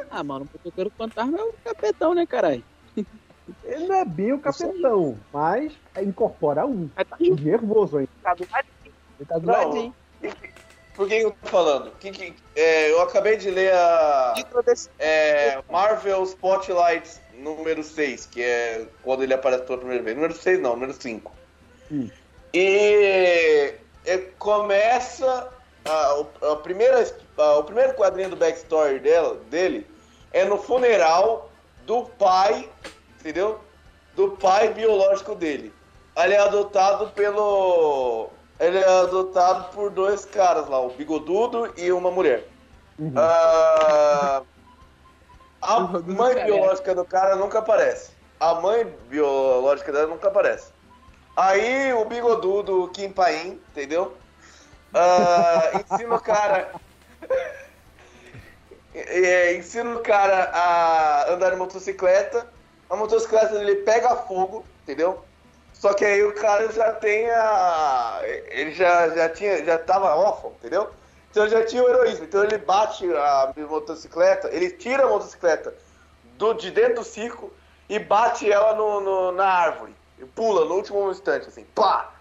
Ah, mano, o motoqueiro fantasma é o capetão, né, caralho? Ele não é bem o capitão, mas incorpora um. Mas tá Nervoso ainda. tá do ladinho. Ele tá do ladinho. Por que eu tô falando? Que, que, é, eu acabei de ler a é, Marvel Spotlight número 6, que é quando ele aparece pela primeira vez. Número 6 não, número 5. Hum. E, e começa a, a primeira, a- o primeiro quadrinho do backstory dela, dele é no funeral do pai, entendeu? Do pai biológico dele. Ele é adotado pelo. Ele é adotado por dois caras lá, o bigodudo e uma mulher. Uhum. Ah, a mãe biológica do cara nunca aparece. A mãe biológica dela nunca aparece. Aí o bigodudo, o Kim Paim, entendeu? Ah, ensina o cara. É, ensina o cara a andar de motocicleta. A motocicleta dele pega fogo, entendeu? Só que aí o cara já tem a. Ele já, já tinha. Já tava órfão, entendeu? Então já tinha o heroísmo. Então ele bate a motocicleta, ele tira a motocicleta do, de dentro do circo e bate ela no, no- na árvore. E pula no último instante, assim, pá!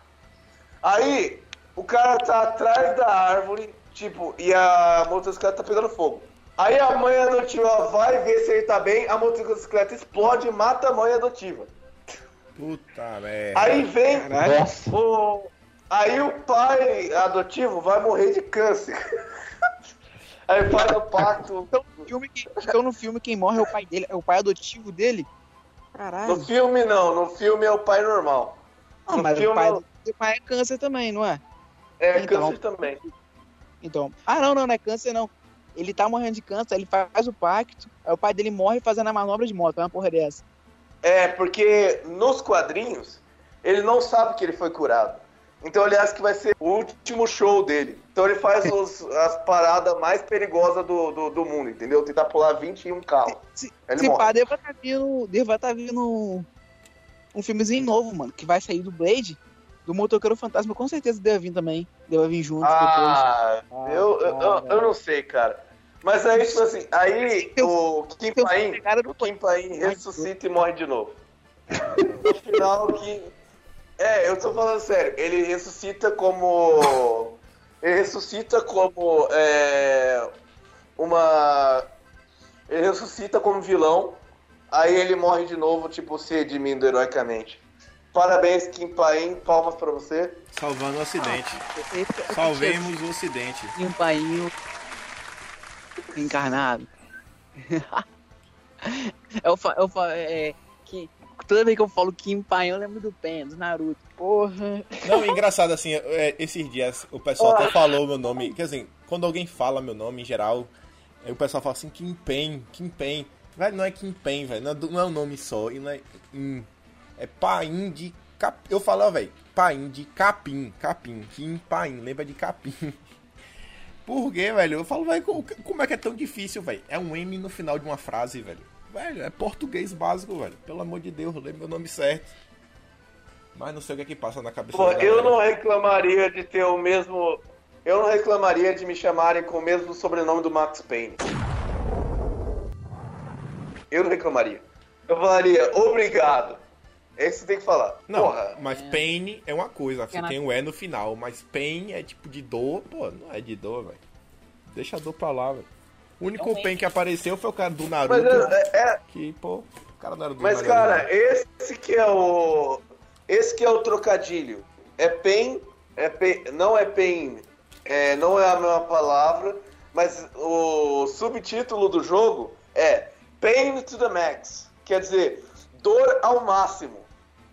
Aí o cara tá atrás da árvore, tipo, e a motocicleta tá pegando fogo. Aí a mãe adotiva vai ver se ele tá bem, a motocicleta explode e mata a mãe adotiva. Puta merda. Aí vem o. Aí o pai adotivo vai morrer de câncer. Aí faz o pacto. Então no, filme, então no filme quem morre é o pai dele, é o pai adotivo dele? Caralho. No filme não, no filme é o pai normal. Ah, no mas o filme pai, é- o pai é câncer também, não é? É Então. câncer também. Então. Ah, não, não, não é câncer, não. Ele tá morrendo de câncer, ele faz o pacto, aí o pai dele morre fazendo a manobra de moto. É uma porra dessa. É, porque nos quadrinhos ele não sabe que ele foi curado. Então ele acha que vai ser o último show dele. Então ele faz os- as paradas mais perigosas do, do, do mundo, entendeu? Tentar pular 21 carros. Se, Ele se morre. pá, deva tá vindo. Deva tá vindo um, um filmezinho novo, mano, que vai sair do Blade. Do Motoqueiro Fantasma, com certeza deve vir também. Deve vir junto depois. Ah, Ah, eu, eu, eu, cara. eu não sei, cara. Mas aí, tipo assim, aí o Kim Paim, o Kim Paim ressuscita e morre de novo. No final que. É, eu tô falando sério, ele ressuscita como. Ele ressuscita como. É, uma. Ele ressuscita como vilão. Aí ele morre de novo, tipo, se redimindo heroicamente. Parabéns, Kim Paim, palmas pra você. Salvando o acidente. Esse- Salvemos o ocidente. Um painho encarnado. eu falo, eu falo, é, que toda vez que eu falo Kim Pai, eu lembro do Pen, do Naruto. Porra. Não, engraçado assim, é, esses dias o pessoal até falou meu nome. Quer dizer, quando alguém fala meu nome, em geral, Aí o pessoal fala assim, Kim Pen, Kim Pen. Velho, não é Kim Pen, velho. Não, é do- não é um nome só. E não é. Hum, é Paim de Cap... Eu falo, velho. Paim de Capim. Capim. Kim Paim. Lembra de Capim. Por quê, velho? Eu falo, velho, como, é que é tão difícil, velho? É um M no final de uma frase, velho. Velho, é português básico, velho. Pelo amor de Deus, eu lembro meu nome certo. Mas não sei o que é que passa na cabeça Pô, eu não reclamaria de ter o mesmo. Eu não reclamaria de me chamarem com o mesmo sobrenome do Max Payne. Eu não reclamaria. Eu falaria, obrigado. É isso que você tem que falar. Não, Porra, mas pain é uma coisa, você Caraca. tem o E no final, mas pain é tipo de dor, pô, não é de dor, velho. Deixa a dor pra lá, velho. O único pain que apareceu foi o cara do Naruto, mas é, é- que, pô, o cara do mas Naruto. cara, esse que é o. Esse que é o trocadilho. É pain, é pain não é pain, é, não é a mesma palavra, mas o subtítulo do jogo é Pain to the Max. Quer dizer, dor ao máximo.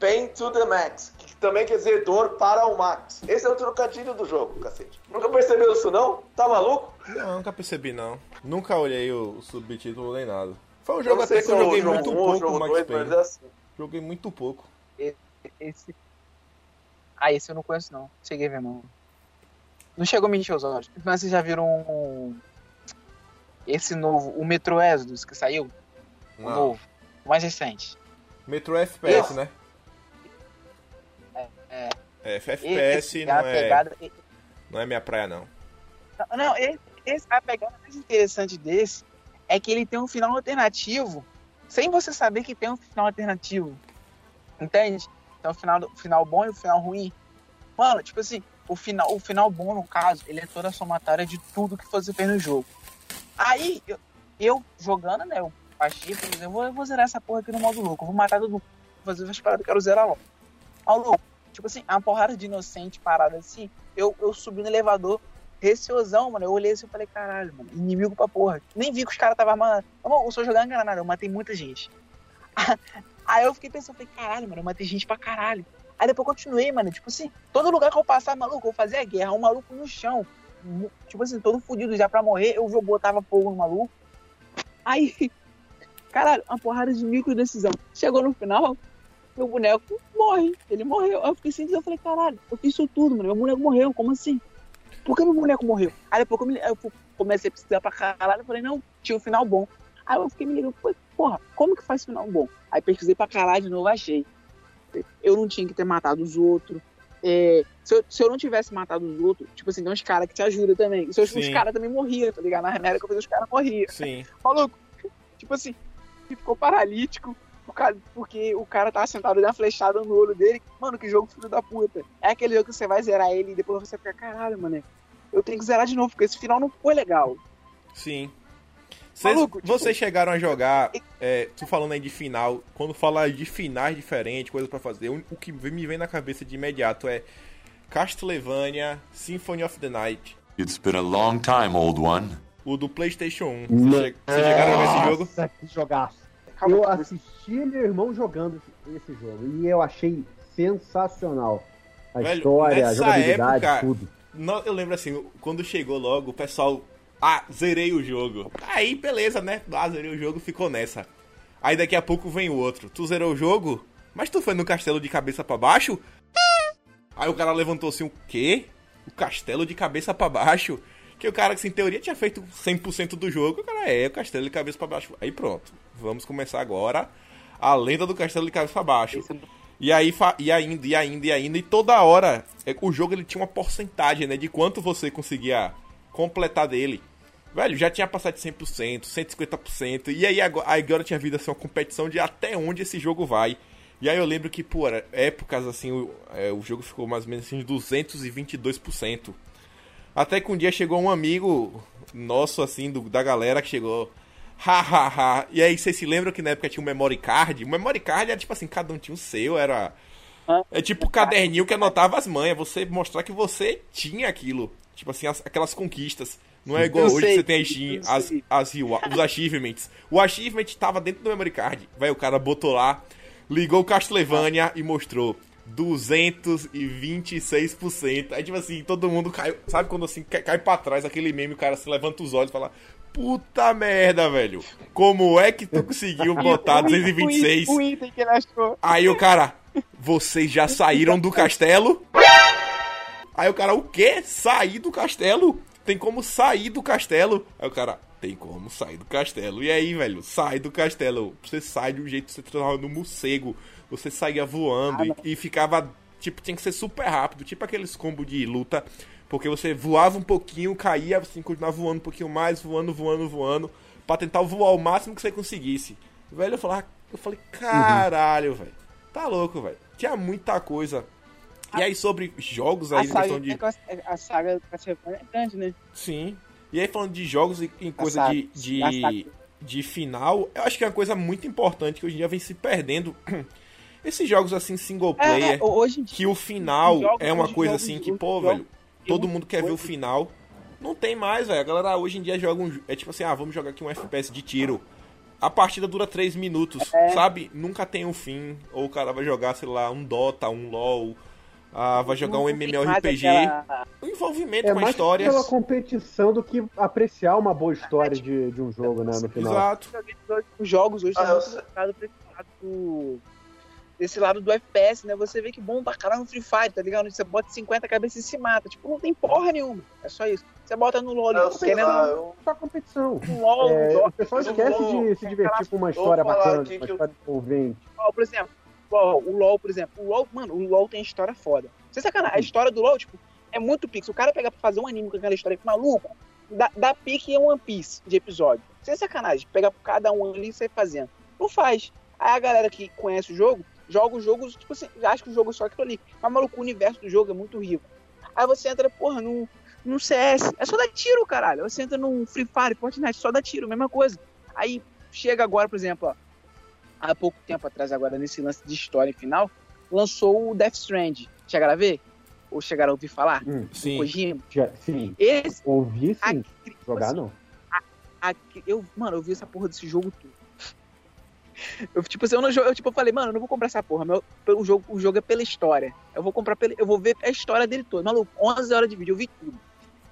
Pain to the Max, que também quer dizer dor para o max. Esse é o trocadilho do jogo, cacete. Nunca percebeu isso não? Tá maluco? Não, nunca percebi, não. Nunca olhei o subtítulo nem nada. Foi um jogo até que eu o joguei jogo muito um, pouco jogo Max dois, Payne. mas é assim. Joguei muito pouco. Esse. Ah, esse eu não conheço, não. Cheguei a ver, não. Não chegou a me encher os olhos. Mas vocês já viram um- esse novo, o Metro Exodus que saiu? O Não. novo. O mais recente. Metro FPS, Esse- né? É. É, FPS não é, pegada. não é minha praia, não. Não, esse, esse- a pegada mais interessante desse é que ele tem um final alternativo sem você saber que tem um final alternativo. Entende? Tem um final, o final bom e o final ruim. Mano, tipo assim, o final, o final bom, no caso, ele é toda a somatória de tudo que você fez no jogo. Aí, eu, eu jogando, né? Eu achei, por exemplo, eu vou, eu vou zerar essa porra aqui no modo louco. Eu vou matar todo mundo. Vou fazer umas paradas, eu quero zerar logo. Maluco, tipo assim, uma porrada de inocente parada assim. Eu, eu subi no elevador, receosão, mano. Eu olhei assim e falei, caralho, mano, inimigo pra porra. Nem vi que os caras estavam armando. Eu, sou jogando enganado, eu matei muita gente. Aí eu fiquei pensando, falei, caralho, mano, eu matei gente pra caralho. Aí depois continuei, mano, tipo assim, todo lugar que eu passava, maluco, eu fazia guerra, um maluco no chão. Tipo assim, todo fudido já pra morrer, eu botava fogo no maluco. Aí, caralho, uma porrada de micro decisão. Chegou no final, meu boneco morre. Ele morreu. Aí eu fiquei sem dizer, eu falei, caralho, eu fiz isso tudo, mano. Meu boneco morreu, como assim? Por que meu boneco morreu? Aí depois eu, me, eu comecei a pesquisar pra caralho, eu falei, não, tinha um final bom. Aí eu fiquei me ligando, porra, como que faz final bom? Aí pesquisei pra caralho de novo, achei. Eu não tinha que ter matado os outros. É, se, eu, se eu não tivesse matado os outros, tipo assim, tem uns caras que te ajudam também. Se eu, os caras também morriam, tá ligado? Na que eu fiz, os caras morriam. Sim. Maluco, tipo assim, ficou paralítico porque o cara tava sentado dando uma flechada no olho dele. Mano, que jogo filho da puta. É aquele jogo que você vai zerar ele e depois você fica, caralho, mano. Eu tenho que zerar de novo, porque esse final não foi legal. Sim. Vocês, Maluco, tipo- vocês chegaram a jogar, é, tu falando aí de final, quando fala de finais diferentes, coisas pra fazer, o o que me vem na cabeça de imediato é Castlevania Symphony of the Night, It's been a long time, old one. o do PlayStation 1. Vocês che- vocês chegaram a ver esse jogo? Nossa, que jogaço. Eu calma. Assisti meu irmão jogando esse jogo e eu achei sensacional. A Velho, história, a jogabilidade, época- tudo. Eu lembro assim, quando chegou logo, o pessoal. Ah, zerei o jogo. Aí, beleza, né? Ah, zerei o jogo, ficou nessa. Aí daqui a pouco vem o outro. Tu zerou o jogo? Mas tu foi no castelo de cabeça pra baixo? Aí o cara levantou assim, o quê? O castelo de cabeça pra baixo? Que o cara, que em teoria, tinha feito 100% do jogo. O cara, é, o castelo de cabeça pra baixo. Aí pronto. Vamos começar agora a lenda do castelo de cabeça pra baixo. Esse- E aí, e ainda, e ainda, e ainda, e toda hora, é, o jogo ele tinha uma porcentagem, né, de quanto você conseguia completar dele. Velho, já tinha passado de 100%, 150%, e aí agora, aí agora tinha vindo assim, uma competição de até onde esse jogo vai. E aí eu lembro que, era épocas assim, o, é, o jogo ficou mais ou menos assim de 222%. Até que um dia chegou um amigo nosso, assim, do- da galera que chegou. Ha, ha, ha. E aí, vocês se lembram que na época tinha um memory card? O memory card era tipo assim, cada um tinha o seu, era. É tipo o caderninho que anotava as manhas, você mostrar que você tinha aquilo. Tipo assim, as- aquelas conquistas. Não é igual Eu hoje que sei, você tem a Steam, as, as, os achievements. O achievement tava dentro do memory card. Vai, o cara botou lá, ligou o Castlevania e mostrou 226%. Aí, tipo assim, todo mundo caiu. Sabe quando assim cai, cai pra trás aquele meme, o cara se levanta os olhos e fala: puta merda, velho. Como é que tu conseguiu botar O- o- 226? O item que ele achou. Aí o cara, vocês já saíram do castelo? Aí o cara, o quê? Sair do castelo? Tem como sair do castelo? Aí o cara, tem como sair do castelo. E aí, velho, sai do castelo. Você sai de um jeito que você transforma no morcego. Você saía voando e, e ficava, tipo, tinha que ser super rápido. Tipo aqueles combos de luta. Porque você voava um pouquinho, caía, assim, continuava voando um pouquinho mais, voando, voando, voando. Pra tentar voar o máximo que você conseguisse. Velho, eu falava, eu falei, caralho, velho. Tá louco, velho. Tinha muita coisa. E aí, sobre jogos A aí, saga, questão de. é a, a saga do Castlevania é grande, né? Sim. E aí, falando de jogos e em coisa saga. de, de, A saga. de final, eu acho que é uma coisa muito importante que hoje em dia vem se perdendo. Esses jogos assim, single player, É, hoje dia, que o final é uma coisa jogos- assim que, pô, velho, todo mundo quer ver o final. Não tem mais, velho. A galera hoje em dia joga um. É tipo assim, ah, vamos jogar aqui um FPS de tiro. A partida dura 3 minutos, É. sabe? Nunca tem um fim. Ou o cara vai jogar, sei lá, um Dota, um LoL. Ah, vai jogar um mais MMORPG. aquela- O envolvimento É com a mais história. pela competição do que apreciar uma boa história de, de um jogo, né, no final. Exato. Os jogos hoje Ah, estão eu esse lado do. Desse lado do FPS, né? Você vê que bom pra caralho no Free Fire, tá ligado? Você bota 50 cabeças e se mata. Tipo, não tem porra nenhuma. É só isso. Você bota no LoL, Eu sei querendo lá, ou eu- Só competição. não, um LoL, É, o pessoal eu esquece de se divertir com uma história bacana, uma eu- história envolvente. LoL, por exemplo. O LoL, por exemplo. O LoL, mano, o LoL tem história foda. Sem sacanagem, a história do LoL, tipo, é muito pique. Se o cara pegar pra fazer um anime com aquela história maluco, dá, dá pique em One Piece de episódio. Sem sacanagem, pegar cada um ali e sair fazendo. Não faz. Aí a galera que conhece o jogo, joga o jogo, tipo assim, acha que o jogo é só aquilo ali. Mas, maluco, o universo do jogo é muito rico. Aí você entra, porra, num, num CS, é só dar tiro, caralho. Você entra num Free Fire, Fortnite, só dá tiro, mesma coisa. Aí chega agora, por exemplo, ó, há pouco tempo atrás, agora, nesse lance de história e final, lançou o Death Strand. Chegaram a ver? Ou chegaram a ouvir falar? Hum, Sim. Kojima? já- sim, Esse, ouvir sim, aquele- jogar não. a- eu, mano, eu vi essa porra desse jogo tudo. Eu, tipo assim, eu, não, eu, tipo, eu falei, mano, eu não vou comprar essa porra. Meu, pelo jogo, o jogo é pela história. Eu vou comprar pela, eu vou ver a história dele toda. Maluco, 11 horas de vídeo, eu vi tudo.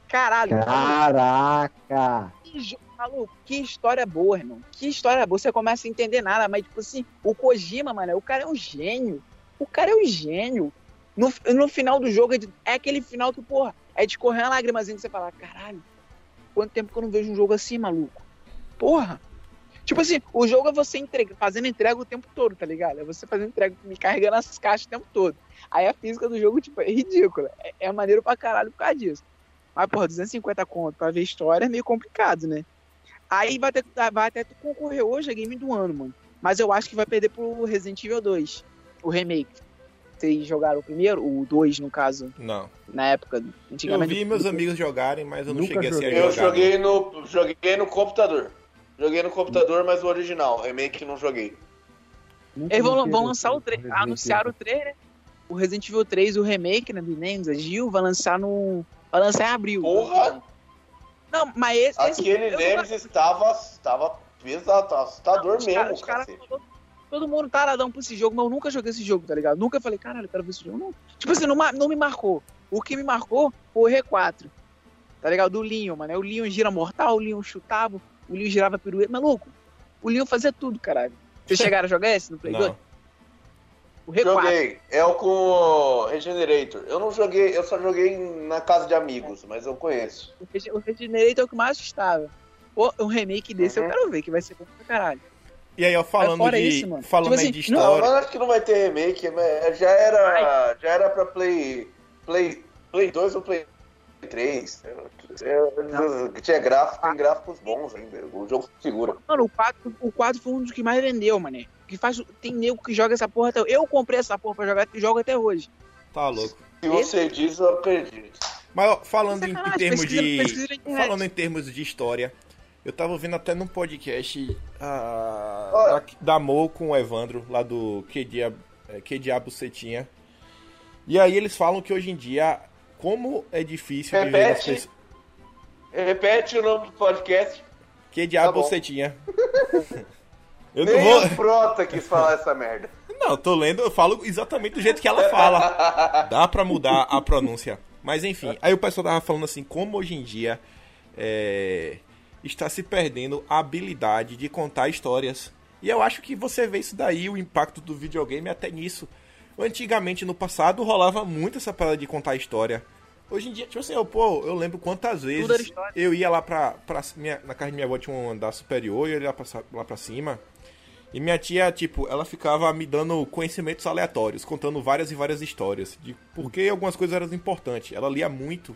Caralho, Caraca! que, maluco, que história boa, irmão. Que história boa. Você começa a entender nada, mas, tipo assim, o Kojima, mano, o cara é um gênio. O cara é um gênio. No, no final do jogo, é, de- é aquele final que, porra, é de correr uma lágrimazinha que você fala, caralho, quanto tempo que eu não vejo um jogo assim, maluco? Porra. Tipo assim, o jogo é você entrega, fazendo entrega o tempo todo, tá ligado? É você fazendo entrega, me carregando as caixas o tempo todo. Aí a física do jogo, tipo, é ridícula. É, é maneiro pra caralho por causa disso. Mas, porra, 250 conto pra ver história é meio complicado, né? Aí vai, ter, vai até concorrer hoje a game do ano, mano. Mas eu acho que vai perder pro Resident Evil 2, o remake. Vocês jogaram o primeiro, o 2, no caso, Não. na época, Eu antigamente. vi meus amigos jogarem, mas eu não Nunca cheguei assim a. Eu jogar. joguei no, joguei no computador. Joguei no computador, mas o original. Remake não joguei. Eles vão, vão esse lançar o 3. Resident Anunciaram o 3, né? O Resident Evil 3, o remake, né? Do Nemesis, Gil, vai lançar no. Vai lançar em abril. Porra! Não, mas esse. esse Aquele eu não- Nemesis estava, estava pesado, tava assustador os mesmo, cara- os cacete. todo, todo mundo taradão pra esse jogo, mas eu nunca joguei esse jogo, tá ligado? Nunca falei, caralho, eu quero ver esse jogo. Não. Tipo assim, não, não me marcou. O que me marcou foi o R4. Tá ligado? Do Leon, mano. O Leon gira mortal, o Leon chutava, o Leon girava pirueta. Maluco, o Leon fazia tudo, caralho. Vocês chegaram a jogar esse no Play 2? Não. O R4. Joguei. É o com o Regenerator. Eu não joguei, eu só joguei na casa de amigos, mas eu conheço. O Reg- O Regenerator é o que mais assustava. Pô, um remake desse Uhum. eu quero ver, que vai ser bom pra caralho. E aí, ó, falando de. isso, falando Tipo aí assim, de não- Não, história. mas acho que não vai ter remake, mas já era, já era pra Play, Play, Play 2 ou Play 3. É, Tinha gráfico, tem gráficos bons ainda. O jogo segura. Mano, o 4, o 4 foi um dos que mais vendeu, mané. Que faz, tem nego que joga essa porra até Eu comprei essa porra pra jogar e jogo até hoje. Tá louco. Se você diz, eu acredito. Mas ó, falando em, em termos pesquisa- de. pesquisa. Falando em termos de história, eu tava vendo até num podcast ah, da, da Mo com o Evandro, lá do Que, Dia, é, que Diabo Cetinha. E aí eles falam que hoje em dia, como é difícil viver Repete. pessoas. Repete o nome do podcast. Que Diabo Tá bom. Cetinha. Eu não Nem vou. o Prota quis falar essa merda. Não, tô lendo, eu falo exatamente do jeito que ela fala. Dá pra mudar a pronúncia. Mas enfim, aí o pessoal tava falando assim, como hoje em dia é, está se perdendo a habilidade de contar histórias. E eu acho que você vê isso daí, o impacto do videogame até nisso. Antigamente, no passado, rolava muito essa parada de contar história. Hoje em dia, tipo assim, eu, pô, eu lembro quantas vezes eu ia lá pra. pra minha, na casa de minha avó tinha um andar superior, eu ia lá pra, lá pra cima. E minha tia, tipo, ela ficava me dando conhecimentos aleatórios, contando várias e várias histórias de por que algumas coisas eram importantes. Ela lia muito.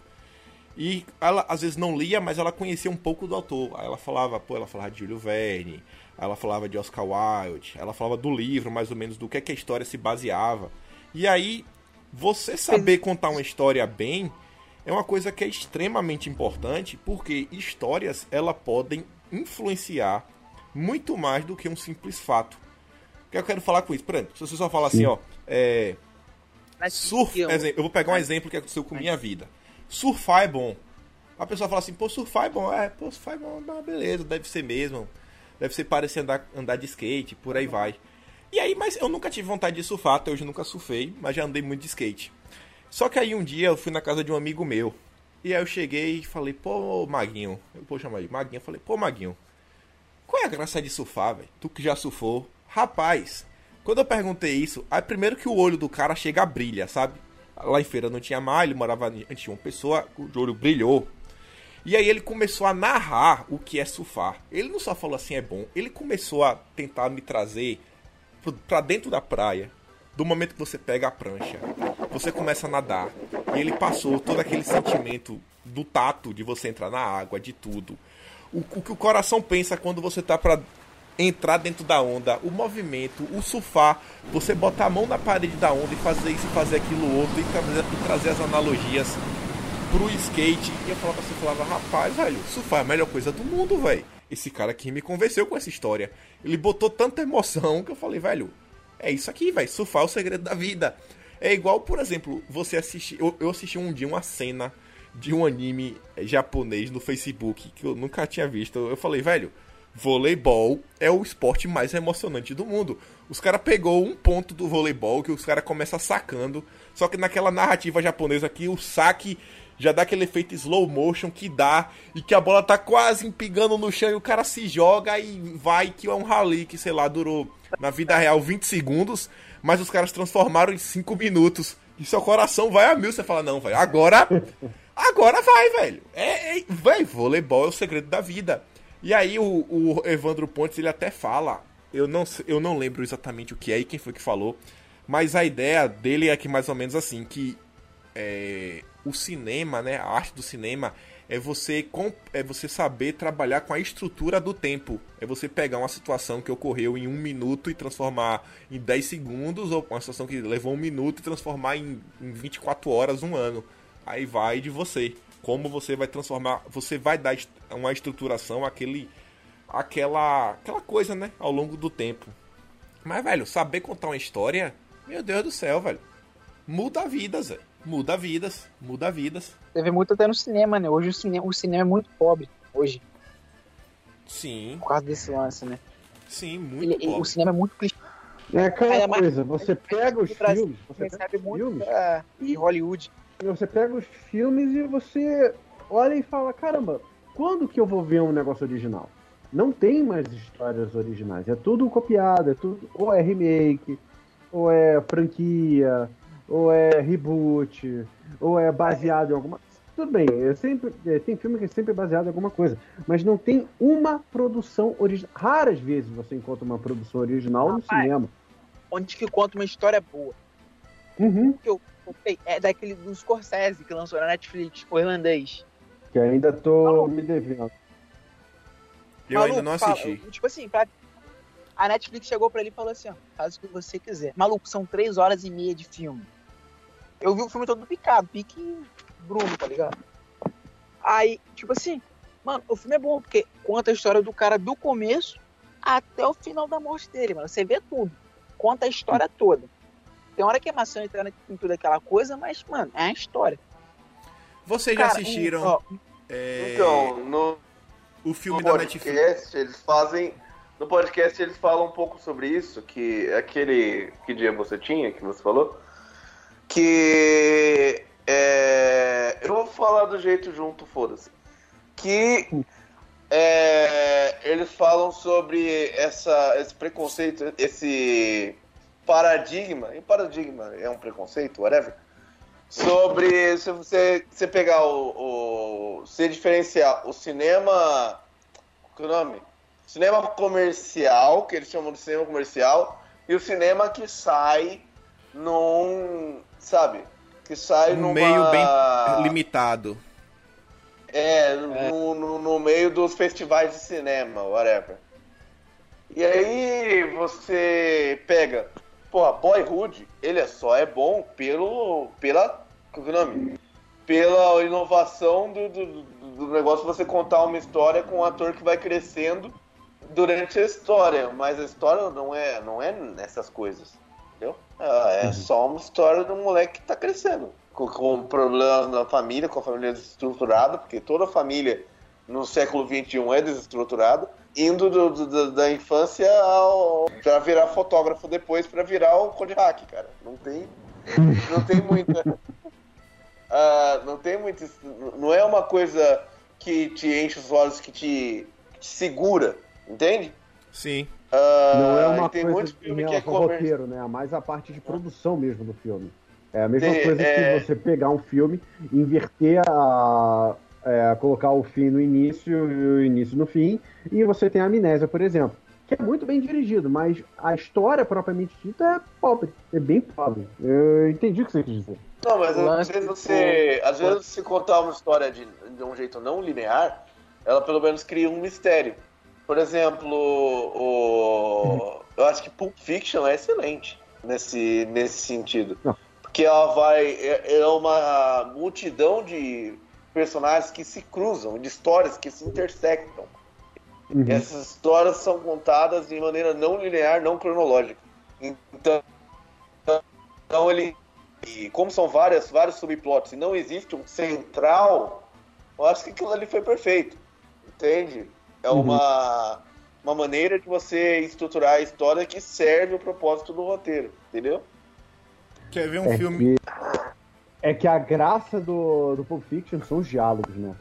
E ela às vezes não lia, mas ela conhecia um pouco do autor. Aí ela falava, pô, ela falava de Júlio Verne, ela falava de Oscar Wilde, ela falava do livro, mais ou menos, do que, é que a história se baseava. E aí, você saber contar uma história bem é uma coisa que é extremamente importante, porque histórias, ela podem influenciar muito mais do que um simples fato. O que eu quero falar com isso? Por exemplo, se você só fala assim, ó, é, Surf, eu- exemplo, eu vou pegar um exemplo que aconteceu com minha vida. Surfar é bom. A pessoa fala assim, pô, surfar é bom. É, pô, surfar é bom, beleza, deve ser mesmo. Deve ser parecer andar, andar de skate, por aí vai. E aí, mas eu nunca tive vontade de surfar, até hoje eu nunca surfei, mas já andei muito de skate. Só que aí um dia eu fui na casa de um amigo meu. E aí eu cheguei e falei, pô, Maguinho. Eu vou chamar ele Maguinho. Eu falei, pô, Maguinho, qual é a graça de surfar, velho? Tu que já surfou. Rapaz, quando eu perguntei isso, aí primeiro que o olho do cara chega a brilha, sabe? Lá em feira não tinha ele morava em tinha uma pessoa, o olho brilhou. E aí ele começou a narrar o que é surfar. Ele não só falou assim é bom, ele começou a tentar me trazer pra dentro da praia. Do momento que você pega a prancha, você começa a nadar. E ele passou todo aquele sentimento do tato de você entrar na água, de tudo. O, o que o coração pensa quando você tá pra entrar dentro da onda, o movimento, o surfar, você botar a mão na parede da onda e fazer isso e fazer aquilo outro e trazer, e trazer as analogias pro skate. E eu falava assim, falava, rapaz, velho, surfar é a melhor coisa do mundo, velho. Esse cara aqui me convenceu com essa história. Ele botou tanta emoção que eu falei, velho, é isso aqui, velho. Surfar é o segredo da vida. É igual, por exemplo, você assistir. Eu, eu assisti um dia uma cena de um anime japonês no Facebook que eu nunca tinha visto. Eu falei, velho, voleibol é o esporte mais emocionante do mundo. Os caras pegou um ponto do voleibol que os caras começam sacando. Só que naquela narrativa japonesa aqui, o saque já dá aquele efeito slow motion que dá e que a bola tá quase empingando no chão e o cara se joga e vai que é um rally que, sei lá, durou na vida real 20 segundos, mas os caras transformaram em 5 minutos. E seu coração vai a mil, você fala, não, velho, agora Agora vai, velho. É, é, voleibol é o segredo da vida. E aí o, o Evandro Pontes, ele até fala, eu não, eu não lembro exatamente o que é e quem foi que falou, mas a ideia dele é que mais ou menos assim, que é, o cinema, né, a arte do cinema é você é você saber trabalhar com a estrutura do tempo. É você pegar uma situação que ocorreu em um minuto e transformar em 10 segundos, ou uma situação que levou um minuto e transformar em, em 24 horas, um ano. Aí vai de você. Como você vai transformar. Você vai dar uma estruturação àquele. Aquela. Aquela coisa, né? Ao longo do tempo. Mas, velho, saber contar uma história. Meu Deus do céu, velho. Muda vidas, velho. Muda vidas. Muda vidas. Você vê muito até no cinema, né? Hoje o cinema, o cinema é muito pobre. Hoje, Sim, por causa desse lance, né? sim, muito Ele- pobre. o cinema é muito clichê. É aquela coisa, você pega os filmes, você recebe muito filmes, da- de Hollywood. você pega os filmes e você olha e fala, caramba, quando que eu vou ver um negócio original? Não tem mais histórias originais, é tudo copiado, é tudo ou é remake, ou é franquia, ou é reboot, ou é baseado em alguma tudo bem, é sempre, é, tem filme que é sempre baseado em alguma coisa, mas não tem uma produção original. Raras vezes você encontra uma produção original no Rapaz. cinema. Onde que conta uma história boa. Uhum. Que eu comprei é daquele do Scorsese que lançou na Netflix, o irlandês. Que ainda tô Maluco. me devendo. Eu ainda não fala- assisti. tipo assim, pra- a Netflix chegou pra ele e falou assim, ó, faz o que você quiser. Maluco, são três horas e meia de filme. Eu vi o filme todo picado, pique Bruno, tá ligado? Aí, tipo assim, mano, o filme é bom porque conta a história do cara do começo até o final da morte dele, mano. Você vê tudo. Conta a história toda. Tem hora que é maçã entrar em tudo aquela coisa, mas, mano, é a história. Vocês já Cara, assistiram ó, é, Então, no, o filme no da Netflix? podcast, eles fazem. No podcast eles falam um pouco sobre isso, que aquele. Que dia você tinha, que você falou? Que. É, eu vou falar do jeito junto, foda-se. Que. é, eles falam sobre essa, esse preconceito, esse paradigma, e paradigma é um preconceito, whatever, sobre se você, você pegar o, o você diferenciar o cinema, qual é o nome? Cinema comercial, que eles chamam de cinema comercial, e o cinema que sai num, sabe, que sai Um numa... meio bem limitado. É, no, no, no meio dos festivais de cinema, whatever. E aí você pega, porra, Boyhood, ele é só é bom pelo, pela, qual que é o nome? Pela inovação do, do, do negócio de você contar uma história com um ator que vai crescendo durante a história, mas a história não é, não é nessas coisas, entendeu? Ah, É só uma história de um moleque que tá crescendo, com, com problemas na família, com a família desestruturada, porque toda família no século XXI é desestruturada, indo do- do- do- da infância ao, pra virar fotógrafo depois, pra virar o Code Hack, cara. Não tem, não tem muita... Ah, não tem muito. Não é uma coisa que te enche os olhos, que te, que te segura, entende? Sim. Ah, Não é uma tem coisa em é relação ao roteiro, né? Mais a parte de produção mesmo do filme. É a mesma Tem- coisa é- que você pegar um filme, inverter a. é, colocar o fim no início e o início no fim, e você tem a amnésia, por exemplo. Que é muito bem dirigido, mas a história propriamente dita é pobre, é bem pobre. Eu entendi o que você quis dizer. Não, mas às vezes você. Às vezes se contar uma história de, de um jeito não linear, ela pelo menos cria um mistério. Por exemplo, o. Eu acho que Pulp Fiction é excelente nesse, nesse sentido. Porque ela vai. É, é uma multidão de personagens que se cruzam, de histórias que se intersectam. Uhum. Essas histórias são contadas de maneira não linear, não cronológica. Então, então ele, como são várias, vários subplots e não existe um central, eu acho que aquilo ali foi perfeito. Entende? É Uhum. uma, uma maneira de você estruturar a história que serve o propósito do roteiro, entendeu? Quer ver um É filme. que, é que a graça do, do Pulp Fiction são os diálogos, né?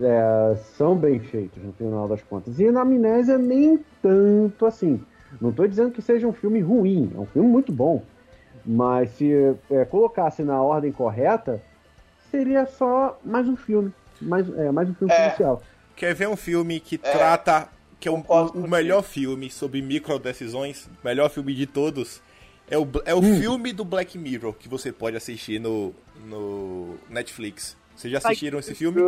É, são bem feitos no final das contas. E na Amnésia, nem tanto assim. Não tô dizendo que seja um filme ruim, é um filme muito bom. Mas se é, colocasse na ordem correta, seria só mais um filme. Mais, é, mais um filme É. policial. Quer ver um filme que é, trata. Que é um, o, melhor filme sobre micro decisões, melhor filme de todos. É o, é o hum. filme do Black Mirror que você pode assistir no, no Netflix. Vocês já assistiram Ai, esse filme?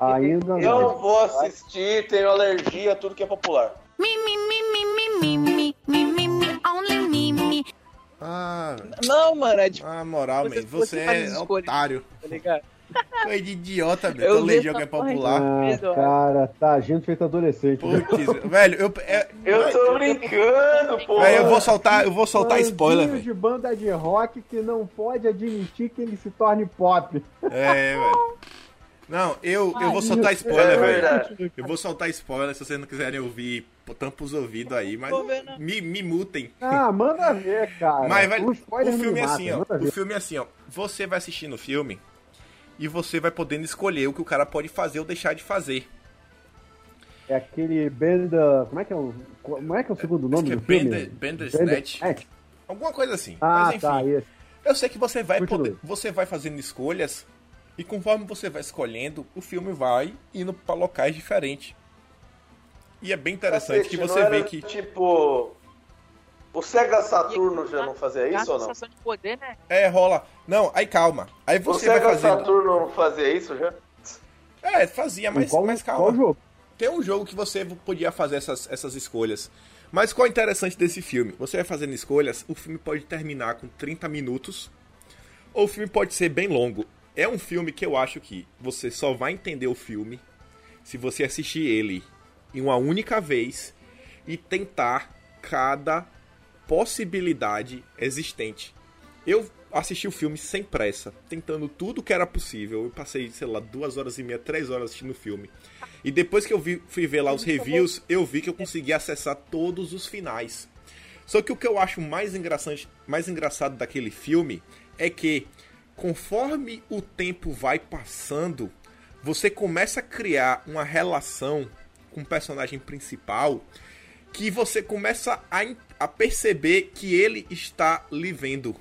Ainda não. Eu vou assistir, tenho alergia a tudo que é popular. Ah. Não, mano, é de... Ah, moral, você, você, você é otário. Tá ligado? Coisa de idiota, meu. Eu legião que é popular. Ah, cara, tá gente feito adolescente. né? Putz, velho, eu. É, Eu tô brincando, pô. velho, eu vou soltar, eu vou soltar Bandinho spoiler, velho. de banda de rock que não pode admitir que ele se torne pop. É, velho. Não, eu, eu vou soltar spoiler, É velho. verdade. Eu vou soltar spoiler se vocês não quiserem ouvir, tampa os ouvidos aí, mas Tô vendo. me, me mutem. Ah, manda ver, cara. Mas, velho, o o filme é assim, ó. O filme é assim, ó. Você vai assistindo o filme e você vai podendo escolher o que o cara pode fazer ou deixar de fazer. É aquele Benda. Como é que é o. Como é que é o segundo nome que é do filme? Bandersnatch. Bandersnatch. Alguma coisa assim. Ah, Mas enfim. tá, esse. Eu sei que você vai Continue. poder, você vai fazendo escolhas e conforme você vai escolhendo, o filme vai indo pra locais diferentes. E é bem interessante Cacete, que não você era, vê que Tipo. O Sega Saturno já não fazia isso ou não? de poder, né? é rola. Não, aí calma. Aí O você vai Sega fazendo. Saturno não fazia isso já? É, fazia, mas, qual, mas calma. qual jogo? Tem um jogo que você podia fazer essas, essas escolhas. Mas qual é o interessante desse filme? Você vai fazendo escolhas, o filme pode terminar com 30 minutos, ou o filme pode ser bem longo. É um filme que eu acho que você só vai entender o filme se você assistir ele em uma única vez e tentar cada possibilidade existente. Eu assisti o filme sem pressa, tentando tudo que era possível. Eu passei, sei lá, duas horas e meia, três horas assistindo o filme. E depois que eu vi- fui ver lá os reviews, eu vi que eu consegui acessar todos os finais. Só que o que eu acho mais engraçado, mais engraçado daquele filme é que, conforme o tempo vai passando, você começa a criar uma relação com o personagem principal que você começa a, a perceber que ele está lhe vendo.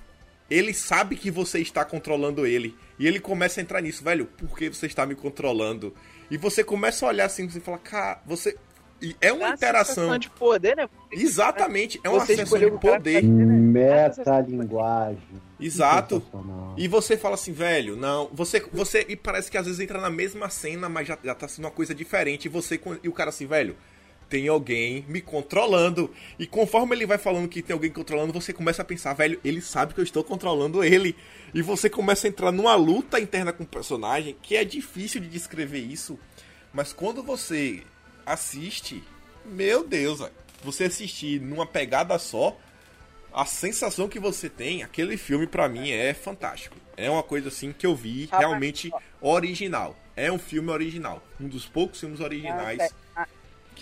Ele sabe que você está controlando ele. E ele começa a entrar nisso, velho, por que você está me controlando? E você começa a olhar assim, você fala, cara, você. E é uma Dá interação. de poder, né? Exatamente, é uma Você sensação de o cara que poder. Metalinguagem. Exato. E você fala assim, velho, não. Você, você e parece que às vezes entra na mesma cena, mas já, já tá sendo uma coisa diferente. E você com- e o cara assim, velho, tem alguém me controlando. E conforme ele vai falando que tem alguém controlando, você começa a pensar, velho, ele sabe que eu estou controlando ele. E você começa a entrar numa luta interna com o personagem que é difícil de descrever isso. Mas quando você assiste, meu Deus, você assistir numa pegada só, a sensação que você tem, aquele filme pra mim é fantástico. É uma coisa assim que eu vi Rapaz, realmente original. É um filme original, um dos poucos filmes originais Ah,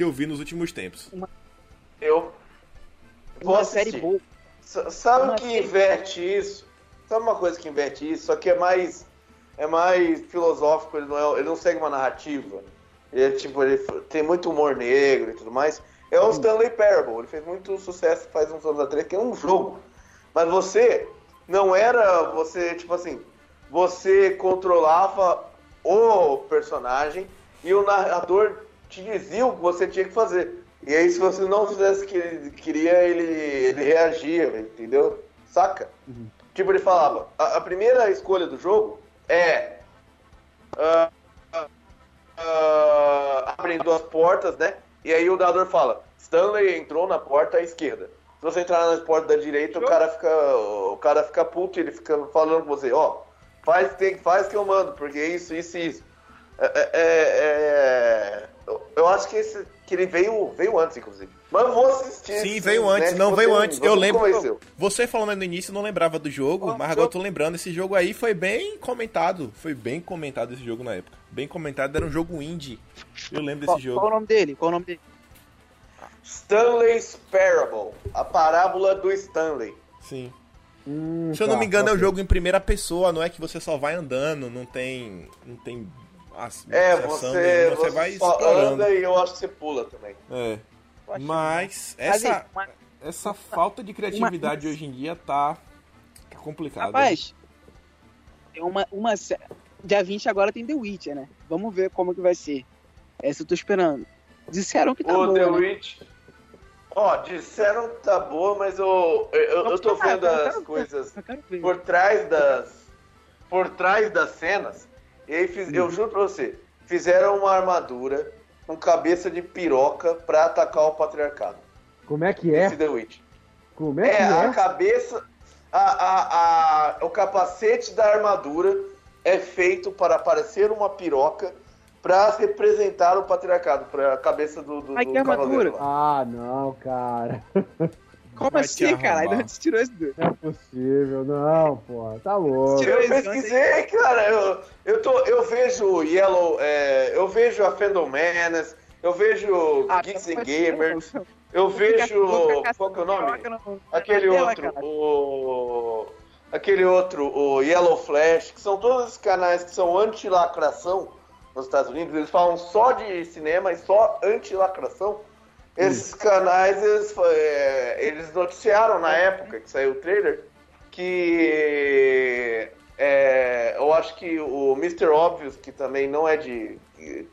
que eu vi nos últimos tempos. Eu vou Uma assistir. série boa. S- Sabe Uma o que série- inverte isso? Sabe uma coisa que inverte isso? Só que é mais é mais filosófico, ele não, é- ele não segue uma narrativa. Ele, é, tipo, ele tem muito humor negro e tudo mais. É o Stanley Parable. Ele fez muito sucesso faz uns anos atrás, que é um jogo. Mas você não era você, tipo assim, você controlava o personagem e o narrador te dizia o que você tinha que fazer. E aí, se você não fizesse o que ele queria, ele, ele reagia, entendeu? Saca? Tipo, ele falava: a, a primeira escolha do jogo é. ah, ah, abrem duas portas, né? E aí o narrador fala: Stanley entrou na porta à esquerda. Se você entrar na porta da direita, o cara fica. O cara fica puto ele fica falando com você, ó, faz, tem, faz que eu mando, porque isso, isso e isso. É, é, é, eu- eu acho que, esse, que ele veio, veio antes, inclusive. Mas eu vou assistir. Sim, esse, veio antes, não veio antes. Eu lembro. convenceu. Você falando no início, não lembrava do jogo, Qual mas jogo? agora eu tô lembrando. Esse jogo aí foi bem comentado. Foi bem comentado esse jogo na época. Bem comentado, era um jogo indie. Eu lembro Qual, desse qual o jogo. nome dele? Qual o nome dele? Stanley's Parable, a parábola do Stanley. Sim. Hum, Se eu não tá, me engano, é um ok. jogo em primeira pessoa, não é que você só vai andando, não tem. Não tem. As- É, você, nenhuma, você, vai só explorando. anda e eu acho que você pula também. É. Mas essa, mas, essa falta de criatividade hoje em dia tá tá complicada. Rapaz, tem uma, uma. Dia 20 agora tem The Witcher, né? Vamos ver como que vai ser. Essa eu tô esperando. Disseram que tá o boa, The né? Witch. Ó, disseram que tá boa, mas eu, eu, eu tô vendo as coisas por trás das. Por trás das cenas. E aí fiz- eu juro pra você, fizeram uma armadura com cabeça de piroca pra atacar o patriarcado. Como é que é? Esse The Witch. Como é que É, a é? cabeça. A, a, a, o capacete da armadura é feito para parecer uma piroca para representar o patriarcado, para a cabeça do, do, Ai, do que cavaleiro armadura. lá. Ah, não, cara. Como Vai assim. Ainda você tirou isso do. Não é possível, não, pô. Tá louco. Eu esse pesquisei, cara. Eu, eu, tô, eu vejo Yellow. é, eu vejo a Fandom Menace. Eu vejo Ah, Geeks não and Gamers. não. Eu vejo. ficar Qual que é o nome? Aquele outro, o. Aquele outro, o Yellow Flash, que são todos os canais que são anti-lacração nos Estados Unidos, eles falam só de cinema e só anti-lacração. Esses canais, eles, é, eles noticiaram na época que saiu o trailer que é, eu acho que o Mr. Obvious, que também não é de.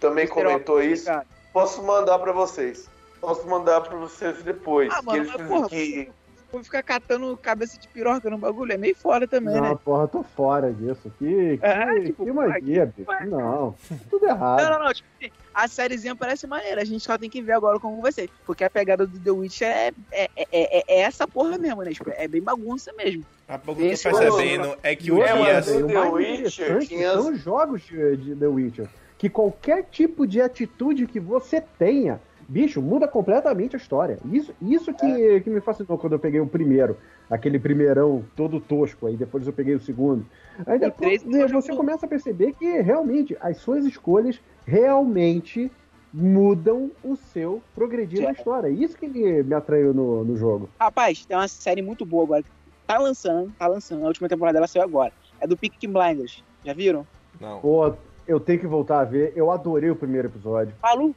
também comentou Obvious, isso, cara. posso mandar pra vocês. Posso mandar pra vocês depois. Ah, que mano, eles porra, que- vou ficar catando cabeça de piroca no bagulho. É meio foda também, Não, né? porra, tô fora disso. Que, que, É, tipo, que magia, bicho. vai. Não, tudo errado. Não, não, não. Tipo, assim, a sériezinha parece maneira. A gente só tem que ver agora como vai ser. Porque a pegada do The Witcher é, é, é, é- é essa porra mesmo, né? Tipo, é bem bagunça mesmo. A pouco que eu tô percebendo é que o Dias. The Witcher tinha- são os jogos de, de The Witcher. Que qualquer tipo de atitude que você tenha, bicho, muda completamente a história. Isso, isso que, É. que me fascinou quando eu peguei o primeiro. Aquele primeirão todo tosco, aí depois eu peguei o segundo. Aí depois você começa a perceber que realmente as suas escolhas realmente mudam o seu progredir na É. história. Isso que me, me atraiu no, no jogo. Rapaz, tem uma série muito boa agora. que Tá lançando, tá lançando. A última temporada dela saiu agora. É do Peaky Blinders. Já viram? Não. Pô, eu tenho que voltar a ver. Eu adorei o primeiro episódio. Maluco.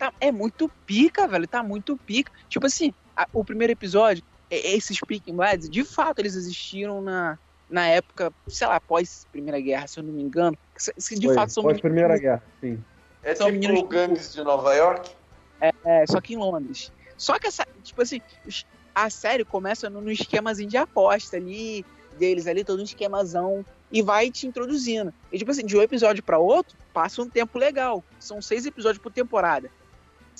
Tá, é muito pica, velho. Tá muito pica. Tipo assim, a- o primeiro episódio, é- esses Peaking Blades, de fato, eles existiram na, na época, sei lá, pós Primeira Guerra, se eu não me engano. Que, de Foi, fato são pós Primeira Guerra, sim. É São tipo meninos- gangues de Nova York? É, só que em Londres. Só que essa, tipo assim, a série começa no esquemazinho de aposta ali, deles ali, todo um esquemazão, e vai te introduzindo. E tipo assim, de um episódio pra outro, passa um tempo legal. São seis episódios por temporada.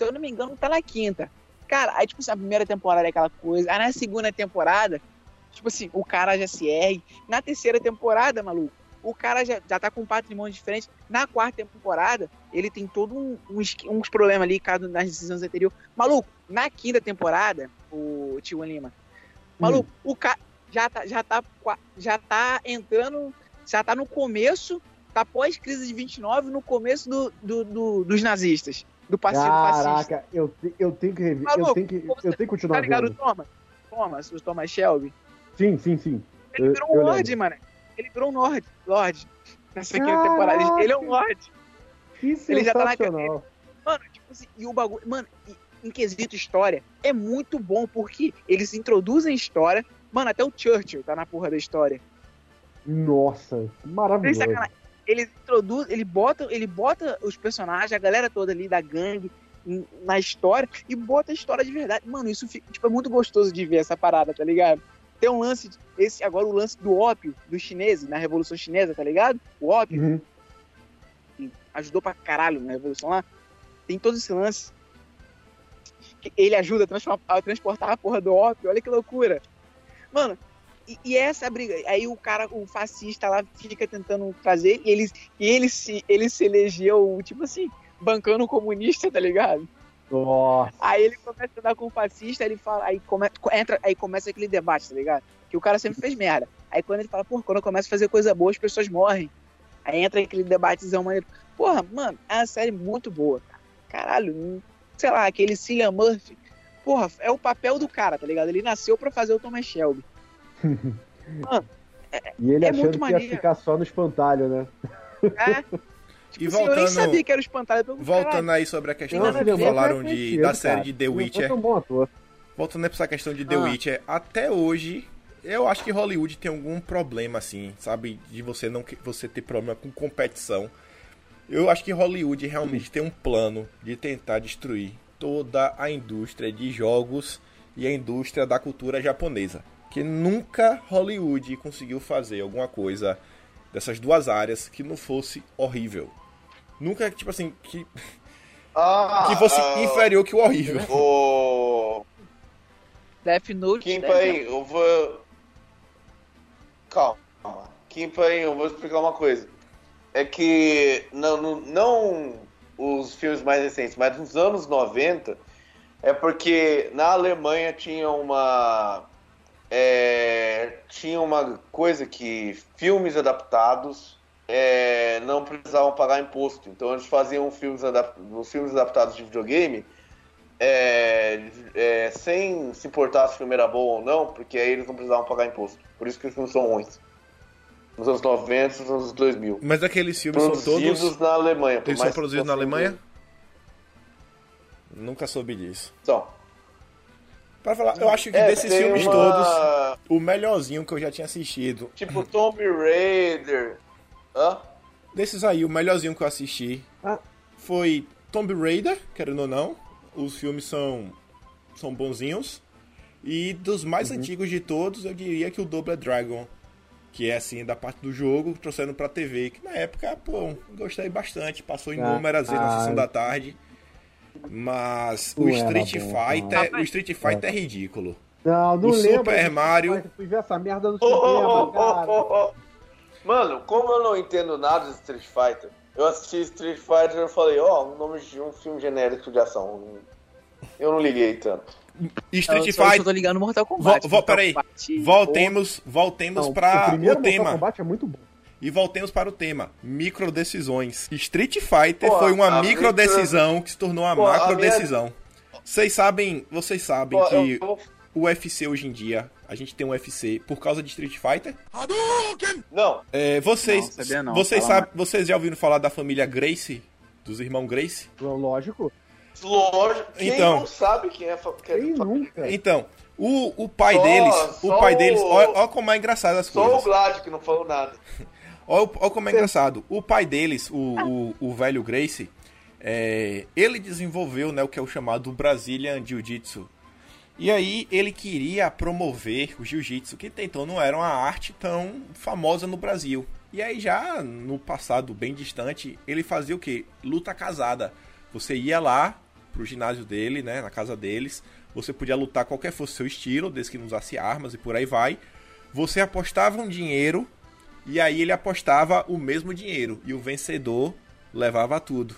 Se eu não me engano, tá na quinta. Cara, aí tipo assim, a primeira temporada é aquela coisa, aí na segunda temporada, tipo assim, o cara já se ergue. Na terceira temporada, maluco, o cara já, já tá com um patrimônio diferente. Na quarta temporada, ele tem todo um, esque- uns problemas ali, caso nas decisões anteriores. Maluco, na quinta temporada, o Tio Lima, maluco, o cara já tá, já, tá, já tá entrando, já tá no começo, tá pós-crise de 29, no começo do, do- do- dos nazistas, do partido fascista. Caraca, eu, te- eu tenho que rever. Maluco, eu tenho que, eu tenho que continuar Tá ligado o vendo. Thomas? Thomas, o Thomas Shelby? Sim, sim, sim. Ele Eu- virou um Lorde, mano. Ele virou um Lorde. Lorde. Nessa quinta Caraca! temporada. Ele- é um Lorde. Que Ele já tá na. Mano, tipo assim, e o bagulho. Mano, e- em quesito história, é muito bom porque eles introduzem história. Mano, até o Churchill tá na porra da história. Nossa, maravilhoso. Ele introduz, ele bota, ele bota os personagens, a galera toda ali da gangue na história e bota a história de verdade. Mano, isso fica, tipo, é muito gostoso de ver essa parada, tá ligado? Tem um lance, esse agora o lance do ópio dos chineses na Revolução Chinesa, tá ligado? O ópio Uhum. ajudou pra caralho na Revolução lá. Tem todo esse lance. Ele ajuda a, a transportar a porra do ópio. Olha que loucura. Mano, e, e essa briga. Aí o cara, o fascista lá, fica tentando fazer. E ele, e ele, se, ele se elegeu, tipo assim, bancando o comunista, tá ligado? Nossa. Aí ele começa a andar com o fascista, ele fala, aí, come, entra, aí começa aquele debate, tá ligado? Que o cara sempre fez merda. Aí quando ele fala, pô, quando eu começo a fazer coisa boa, as pessoas morrem. Aí entra aquele debatezão maneiro. Porra, mano, é uma série muito boa, cara. Caralho, sei lá, aquele Cillian Murphy. Porra, é o papel do cara, tá ligado? Ele nasceu pra fazer o Thomas Shelby. Mano, E ele É achando muito que ia maneiro. ficar só no espantalho, né? é. E Tipo assim, eu nem voltando, sabia que era o espantalho. Eu, voltando caralho, aí sobre a questão Não, que Murphy falaram é de, da série cara. de The Witcher, é um bom ator. voltando aí pra essa questão de The Ah. Witcher, até hoje, eu acho que Hollywood tem algum problema, assim, sabe? De você não que- você ter problema com competição. Eu acho que Hollywood realmente tem um plano de tentar destruir toda a indústria de jogos e a indústria da cultura japonesa. Que nunca Hollywood conseguiu fazer alguma coisa dessas duas áreas que não fosse horrível. Nunca, tipo assim, que, Ah, que fosse ah, inferior que o horrível. O. Death Note. Kim Death- Pai, eu vou. Calma. Kim Pai, eu vou explicar uma coisa. É que não, não, não os filmes mais recentes, mas nos anos 90, é porque na Alemanha tinha uma. É, tinha uma coisa que filmes adaptados é, não precisavam pagar imposto. Então eles faziam filmes, adap os filmes adaptados de videogame é, é, sem se importar se o filme era bom ou não, porque aí eles não precisavam pagar imposto. Por isso que os filmes são ruins. Nos anos 90 nos anos 2000. Mas aqueles filmes são Produzidos todos. na Alemanha. Eles são produzidos na Alemanha? Nunca soube disso. São. Pra falar, eu acho que É, desses filmes uma- todos, o melhorzinho que eu já tinha assistido. Tipo Tomb Raider. Hã? Desses aí, o melhorzinho que eu assisti Ah. foi Tomb Raider, querendo ou não. Os filmes são, são bonzinhos. E dos mais antigos de todos, eu diria que o Double Dragon. Que é assim, da parte do jogo, trouxendo pra TV. Que na época, pô, gostei bastante. Passou Ah, inúmeras vezes na ah. sessão da tarde. Mas o Street bom, Fighter, não. o Street Fighter é ridículo. Não, não O lembro. Super Mario- Fighter, Fui ver essa merda no cinema, ô, ô, ô. Mano, como eu não entendo nada de Street Fighter, eu assisti Street Fighter e eu falei, ó, um nome de um filme genérico de ação. Eu não liguei tanto. Street eu só, eu só Fighter. tô ligando no Mortal Kombat. Vo- vo- Mortal peraí. Kombat, Voltemos, voltemos Não, para o o, primeiro Mortal tema. Kombat é muito bom. E voltemos para o tema. Microdecisões. Street Fighter Pô, foi uma a microdecisão que se tornou uma Pô, a macrodecisão. Vocês sabem, vocês sabem Pô, que eu- o UFC hoje em dia, a gente tem um UFC por causa de Street Fighter? Não, É, vocês, Não, não, vocês, sabem, vocês já ouviram falar da família Grace? Dos irmãos Grace? Lógico. Lógico, quem Então. não sabe quem é, quem é Quem fa- nunca? Então, o, o pai Só- deles, o só pai o- deles, olha, olha como é engraçado as Só o coisas. Glad que não falou nada. Olha, o- olha como é engraçado. O pai deles, o, o, o velho Gracie, é, ele desenvolveu né, o que é o chamado Brazilian Jiu-Jitsu. E aí ele queria promover o jiu-jitsu, que então não era uma arte tão famosa no Brasil. E aí já no passado bem distante, ele fazia o quê? Luta casada. Você ia lá pro ginásio dele, né, na casa deles, você podia lutar qualquer fosse seu estilo, desde que não usasse armas e por aí vai. Você apostava um dinheiro e aí ele apostava o mesmo dinheiro e o vencedor levava tudo.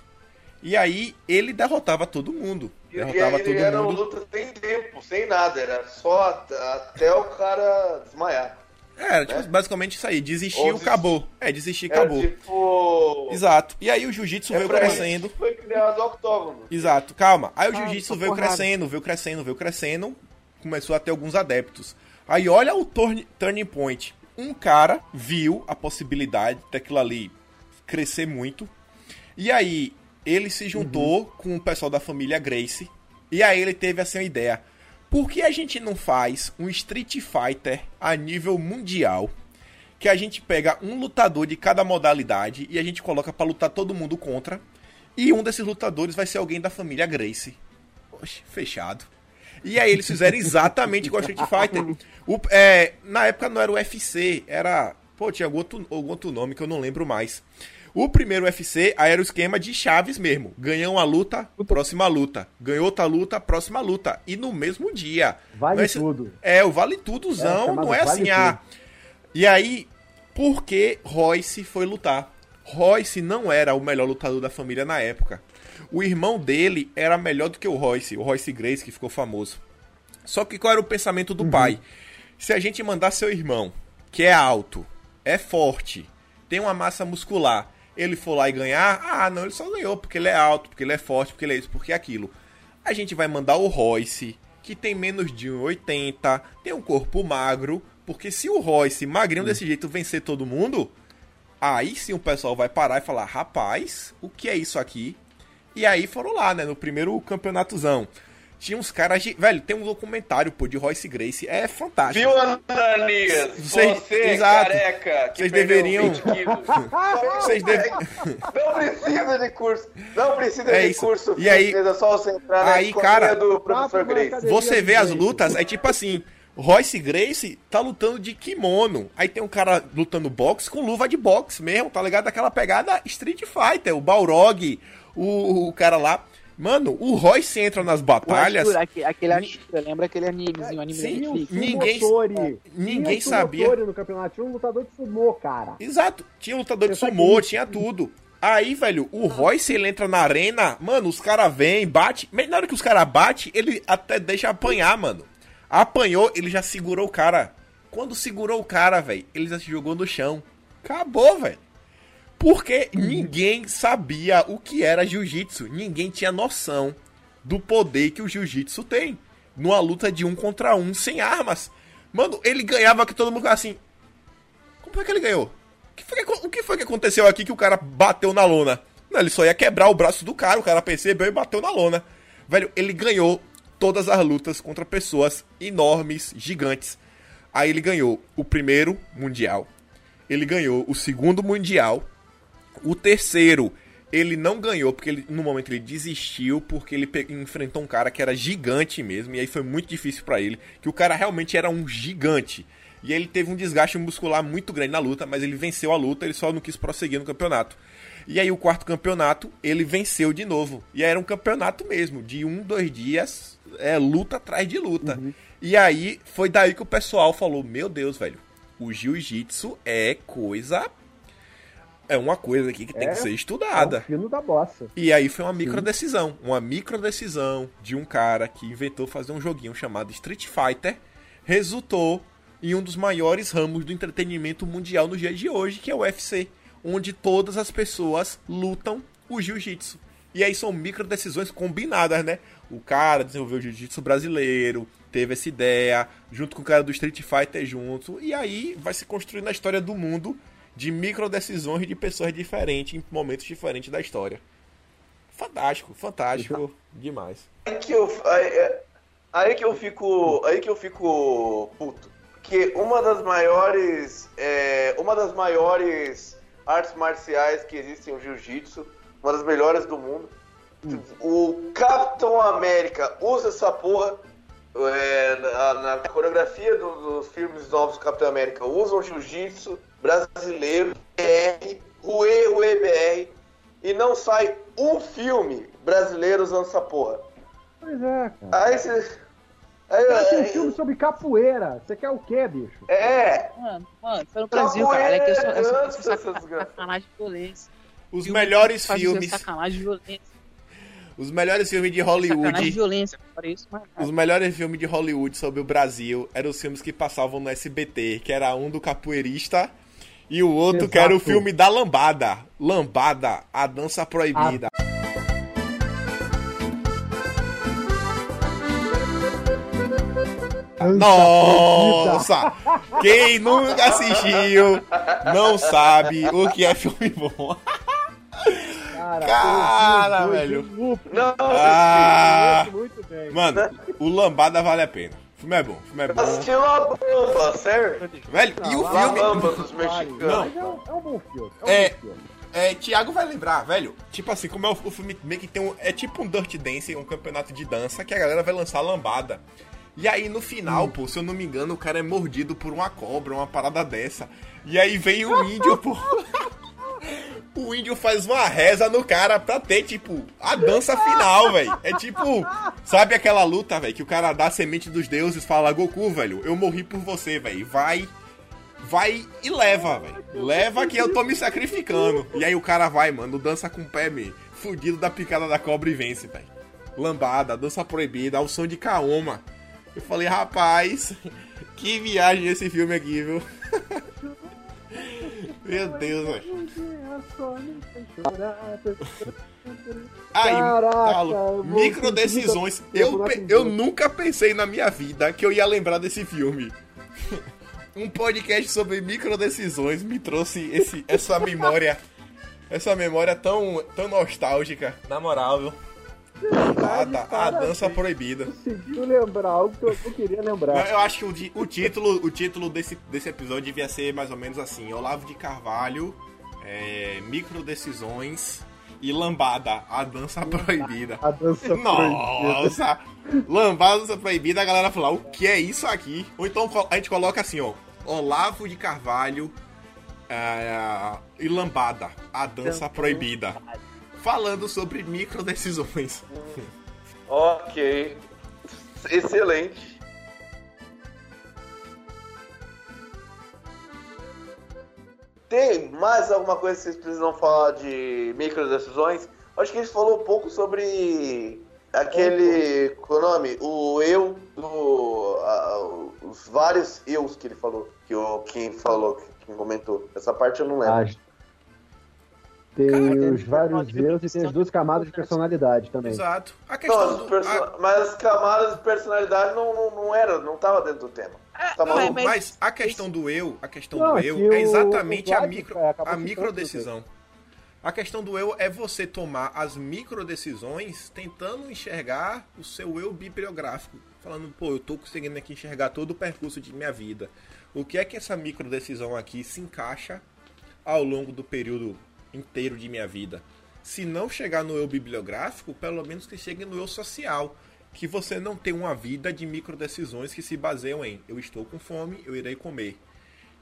E aí ele derrotava todo mundo. E Derrotava aí todo era uma mundo. luta sem tempo, sem nada, era só at- até o cara desmaiar. Era tipo, basicamente isso aí. Desistiu, Ou des- acabou. É, desistir, Era acabou. tipo. Exato. E aí o jiu-jitsu É veio pra crescendo. Foi criado o octógono. Exato, calma. Aí o Ah, jiu-jitsu veio porrada. crescendo, veio crescendo, veio crescendo. Começou a ter alguns adeptos. Aí olha o turn- turning point. Um cara viu a possibilidade daquilo ali crescer muito. E aí ele se juntou com o pessoal da família Grace. E aí ele teve assim uma ideia. Por que a gente não faz um Street Fighter a nível mundial? Que a gente pega um lutador de cada modalidade e a gente coloca pra lutar todo mundo contra. E um desses lutadores vai ser alguém da família Grace. Fechado. E aí eles fizeram exatamente igual a Street Fighter. O- é, na época não era o UFC, era. Pô, tinha algum outro, algum outro nome que eu não lembro mais. O primeiro UFC aí era o esquema de chaves mesmo. Ganhou uma luta, próxima luta. Ganhou outra luta, próxima luta. E no mesmo dia. Vale Não é tudo. É, o vale É, tudozão, chamado não é vale assim, ah. tudo. E aí, por que Royce foi lutar? Royce não era o melhor lutador da família na época. O irmão dele era melhor do que o Royce, o Royce Grace, que ficou famoso. Só que qual era o pensamento do pai? Se a gente mandar seu irmão, que é alto, é forte, tem uma massa muscular, ele for lá e ganhar, ah, não, ele só ganhou porque ele é alto, porque ele é forte, porque ele é isso, porque é aquilo. A gente vai mandar o Royce, que tem menos de 1,80, tem um corpo magro, porque se o Royce, magrinho desse jeito, vencer todo mundo, aí sim o pessoal vai parar e falar, rapaz, o que é isso aqui? E aí foram lá, né, no primeiro campeonatozão. Tinha uns caras de... Velho, tem um documentário, pô, de Royce Grace, é fantástico. Viu, Ananias? Vocês- Você, exato. careca, que Vocês deveriam- 20 quilos. Vocês devem... Não precisa de curso. Não precisa É de isso. curso. E aí- É só você entrar na aí, cara- do professor Grace. Você vê as lutas, é tipo assim, Royce Grace tá lutando de kimono. Aí tem um cara lutando boxe com luva de boxe mesmo, tá ligado? Aquela pegada Street Fighter, o Balrog, o, o cara lá. Mano, o Royce entra nas batalhas. Ashura, aque- aquele Ashura, lembra aquele animezinho, o anime da Sim, Netflix? Ninguém- Sumotori. ninguém Tinha sabia. No campeonato. Tinha um lutador de sumô, cara. Exato, tinha lutador de Você sabe sumô, que- tinha tudo. Aí, velho, o Royce ele entra na arena, mano, os caras vêm, bate. Mas na hora que os caras batem, ele até deixa apanhar, mano. Apanhou, ele já segurou o cara. Quando segurou o cara, velho, ele já se jogou no chão. Acabou, velho. Porque ninguém sabia o que era jiu-jitsu. Ninguém tinha noção do poder que o jiu-jitsu tem. Numa luta de um contra um, sem armas. Mano, ele ganhava que todo mundo assim. Como é que ele ganhou? O que, foi que, o que foi que aconteceu aqui que o cara bateu na lona? Não, ele só ia quebrar o braço do cara, o cara percebeu e bateu na lona. Velho, ele ganhou todas as lutas contra pessoas enormes, gigantes. Aí ele ganhou o primeiro mundial. Ele ganhou o segundo mundial. O terceiro, ele não ganhou, porque ele, no momento ele desistiu, porque ele enfrentou um cara que era gigante mesmo, e aí foi muito difícil pra ele, que o cara realmente era um gigante. E aí ele teve um desgaste muscular muito grande na luta, mas ele venceu a luta, ele só não quis prosseguir no campeonato. E aí o quarto campeonato, ele venceu de novo. E aí era um campeonato mesmo, de um, dois dias, é, luta atrás de luta. E aí foi daí que o pessoal falou, meu Deus, velho, o jiu-jitsu é coisa... É uma coisa aqui que tem É, que ser É estudada. o fino da bossa. E aí foi uma micro decisão, uma micro decisão de um cara que inventou fazer um joguinho chamado Street Fighter, resultou em um dos maiores ramos do entretenimento mundial no dia de hoje, que é o UFC, onde todas as pessoas lutam o jiu-jitsu. E aí são micro decisões combinadas, né? O cara desenvolveu o jiu-jitsu brasileiro, teve essa ideia, junto com o cara do Street Fighter junto, e aí vai se construindo a história do mundo de micro decisões de pessoas diferentes em momentos diferentes da história. Fantástico, fantástico. Demais. Aí que eu, aí, é- aí que eu fico, aí que eu fico puto, porque uma das maiores, é, uma das maiores artes marciais que existem, o jiu-jitsu, uma das melhores do mundo. O Capitão América usa essa porra é, na, na coreografia do- dos filmes novos do Capitão América. Usa o jiu-jitsu brasileiro, BR, Rue, Rue BR, e não sai um filme brasileiro usando essa porra. Pois é, cara. Aí você. Aí, Cara, tem aí- filme sobre capoeira. Você quer o quê, bicho? é, Mano, mano, foi no Brasil, cara. É que sacanagem, violência. Os Filme melhores filmes, Sacanagem violência. os melhores filmes de Sacanagem de Hollywood, violência. Isso, mas. os melhores filmes de Hollywood sobre o Brasil eram os filmes que passavam no SBT, que era um do capoeirista e o outro que era o Exato. filme da lambada. Lambada, a dança proibida. Nossa! Quem nunca assistiu não sabe o que é filme bom. Cara, Cara, velho. não, Ah, Muito bem. mano, o Lambada vale a pena. Filme é bom, filme é bom. assistiu a bomba, sério? Velho, e o A filme. bomba dos mexicanos. mas é um, é um bom filme. É um É. bom filme. É, Thiago vai lembrar, velho. Tipo assim, como é o, o filme meio que tem um. É tipo um Dirty Dancing, um campeonato de dança, que a galera vai lançar lambada. E aí no final, pô, se eu não me engano, o cara é mordido por uma cobra, uma parada dessa. E aí vem o índio, pô. O índio faz uma reza no cara pra ter, tipo, a dança final, velho. É tipo, sabe aquela luta, velho, que o cara dá a semente dos deuses e fala, Goku, velho, eu morri por você, velho. Vai vai e leva, velho. Leva que eu tô me sacrificando. E aí o cara vai, mano, dança com o pé, me fudido da picada da cobra e vence, velho. Lambada, dança proibida, ao som de Kaoma. Eu falei, rapaz, que viagem esse filme aqui, viu? Meu Deus, velho. Aí, Paulo, micro decisões. Eu, eu nunca pensei na minha vida que eu ia lembrar desse filme. Um podcast sobre micro decisões me trouxe esse, essa memória. Essa memória tão, tão nostálgica. Na moral, viu? Lambada, a parabéns. dança proibida. Conseguiu lembrar algo que eu não queria lembrar. Eu acho que o, o título, o título desse, desse episódio devia ser mais ou menos assim: Olavo de Carvalho, é, micro decisões e lambada, a dança proibida. A dança proibida. Nossa! Lambada, dança proibida, a galera fala: O que é isso aqui? Ou então a gente coloca assim: ó, Olavo de Carvalho é, e lambada, a dança proibida. Falando sobre micro decisões. Ok. Excelente. Tem mais alguma coisa que vocês precisam falar de micro decisões? Acho que a gente falou um pouco sobre aquele. Qual é o nome? O eu do. a- os vários eus que ele falou. Que o Kim falou, que quem comentou. Essa parte eu não lembro. Tem Cara, os vários erros e tem as duas camadas de personalidade também. Exato. A Não, questão as do. perso- a- Mas as camadas de personalidade não, não, não era, não tava dentro do tema. Tá não, mas- Mas a questão do eu, a questão Não, do é eu que é exatamente o a Vlad, micro, é, acabou a micro decisão. A questão do eu é você tomar as micro decisões tentando enxergar o seu eu bibliográfico. Falando, pô, eu tô conseguindo aqui enxergar todo o percurso de minha vida. O que é que essa micro decisão aqui se encaixa ao longo do período inteiro de minha vida? Se não chegar no eu bibliográfico, pelo menos que chegue no eu social. Que você não tem uma vida de micro decisões que se baseiam em eu estou com fome, eu irei comer.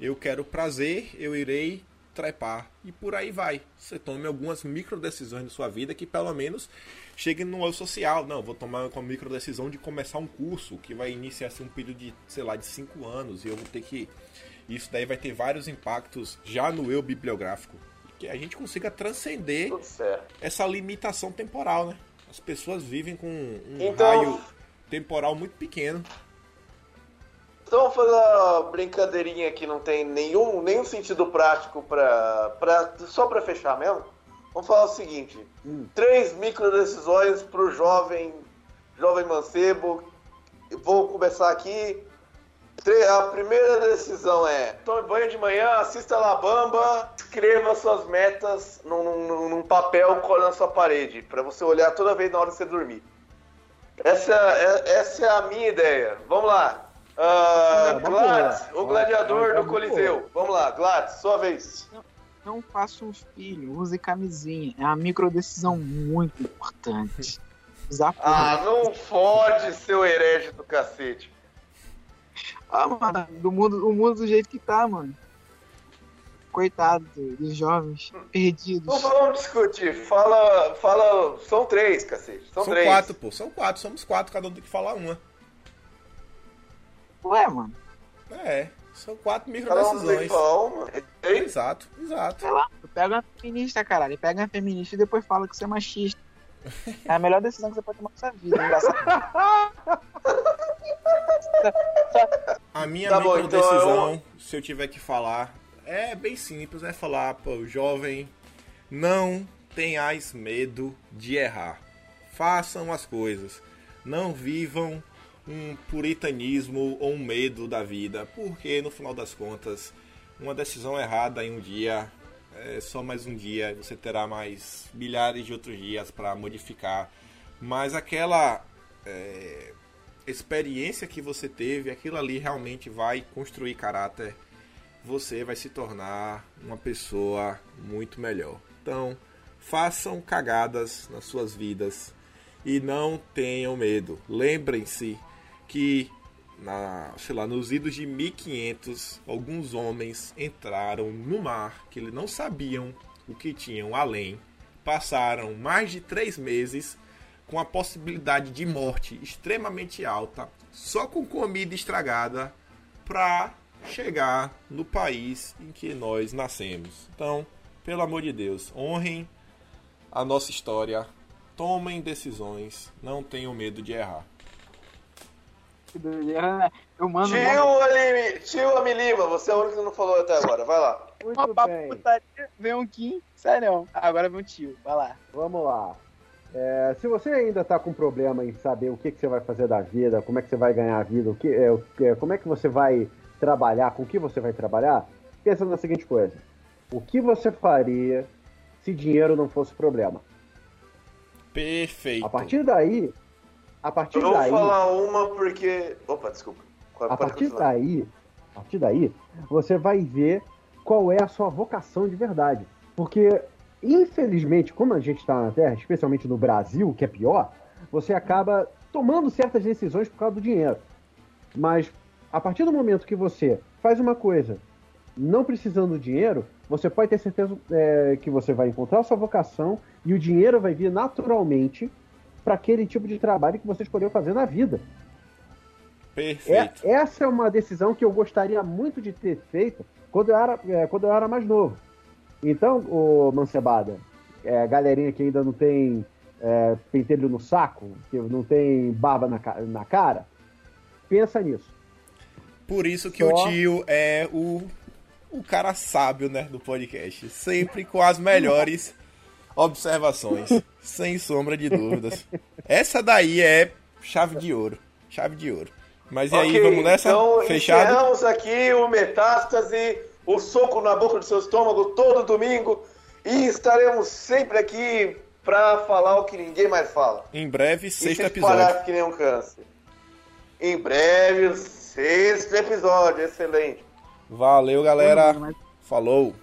Eu quero prazer, eu irei trepar. E por aí vai. Você tome algumas micro decisões de sua vida que pelo menos cheguem no eu social. Não, vou tomar uma micro decisão de começar um curso que vai iniciar um período de, sei lá, de 5 anos. E eu vou ter que. Isso daí vai ter vários impactos já no eu bibliográfico. Que a gente consiga transcender essa limitação temporal, né? As pessoas vivem com um Então- raio temporal muito pequeno. Então vamos fazer uma brincadeirinha que não tem nenhum, nenhum sentido prático pra, pra, só pra fechar mesmo. Vamos falar o seguinte: três micro decisões pro jovem, jovem mancebo. Vou começar aqui. A primeira decisão é: tome banho de manhã, assista a Labamba, escreva suas metas num, num- num papel cola na sua parede, pra você olhar toda vez na hora que você dormir. Essa é, essa é a minha ideia. Vamos lá. Uma Gladys, o gladiador do Coliseu. Vamos lá, Gladys, sua vez. Não faça um filho, use camisinha. É uma microdecisão muito importante. Usar Ah, não fode, seu herege do cacete. Ah, mano, do mundo, o mundo do jeito que tá, mano. Coitado dos jovens perdidos. Não vamos discutir. Fala, fala. São três, cacete. São, São três. quatro, pô. São quatro. Somos quatro, cada um tem que falar uma. Ué, mano. É, são quatro um falar uma. Ei, Exato, exato. Sei lá, pega uma feminista, caralho. Pega uma feminista e depois fala que você é machista. É a melhor decisão que você pode tomar na sua vida. Engraçado. A minha Tá bom, então se eu tiver que falar, é bem simples, é falar, pô, jovem, não tenhais medo de errar. Façam as coisas. Não vivam um puritanismo ou um medo da vida, porque no final das contas, uma decisão errada em um dia é só mais um dia, você terá mais milhares de outros dias para modificar. Mas aquela é, experiência que você teve, aquilo ali realmente vai construir caráter. Você vai se tornar uma pessoa muito melhor. Então, façam cagadas nas suas vidas e não tenham medo. Lembrem-se que na, sei lá, nos idos de 1500, alguns homens entraram no mar que eles não sabiam o que tinham além. Passaram mais de três meses com a possibilidade de morte extremamente alta, só com comida estragada, para chegar no país em que nós nascemos. Então, pelo amor de Deus, honrem a nossa história, tomem decisões, não tenham medo de errar. Eu mando Tio, Ali, tio Amilima, você é o único que não falou até agora. Vai lá. uma Muito papo bem. putaria, vem um Kim. Sério, agora vem um tio. Vai lá. Vamos lá. É, se você ainda está com problema em saber o que, que você vai fazer da vida, como é que você vai ganhar a vida, o que, é, o que- como é que você vai trabalhar, com o que você vai trabalhar, pensa na seguinte coisa. O que você faria se dinheiro não fosse problema? Perfeito. A partir daí, a partir Eu vou daí, falar uma porque. Opa, desculpa. Pode a partir continuar. daí, a partir daí, você vai ver qual é a sua vocação de verdade. Porque, infelizmente, como a gente está na Terra, especialmente no Brasil, que é pior, você acaba tomando certas decisões por causa do dinheiro. Mas, a partir do momento que você faz uma coisa não precisando do dinheiro, você pode ter certeza é, que você vai encontrar a sua vocação e o dinheiro vai vir naturalmente para aquele tipo de trabalho que você escolheu fazer na vida. É, Perfeito. essa é uma decisão que eu gostaria muito de ter feito quando eu era, é, quando eu era mais novo. Então, ô Mancebada, é, galerinha que ainda não tem é, pentelho no saco, que não tem barba na, na cara, pensa nisso. Por isso que Só- o tio é o, o cara sábio, né, do podcast. Sempre com as melhores observações. sem sombra de dúvidas. Essa daí é chave de ouro. Chave de ouro. Mas e aí, Ok, vamos nessa? Então, Fechado? encerramos aqui o Metástase, o soco na boca do seu estômago todo domingo. E estaremos sempre aqui pra falar o que ninguém mais fala. Em breve, E sexto se episódio. que nem um câncer. Em breve, sexto episódio. Excelente. Valeu, galera. Falou.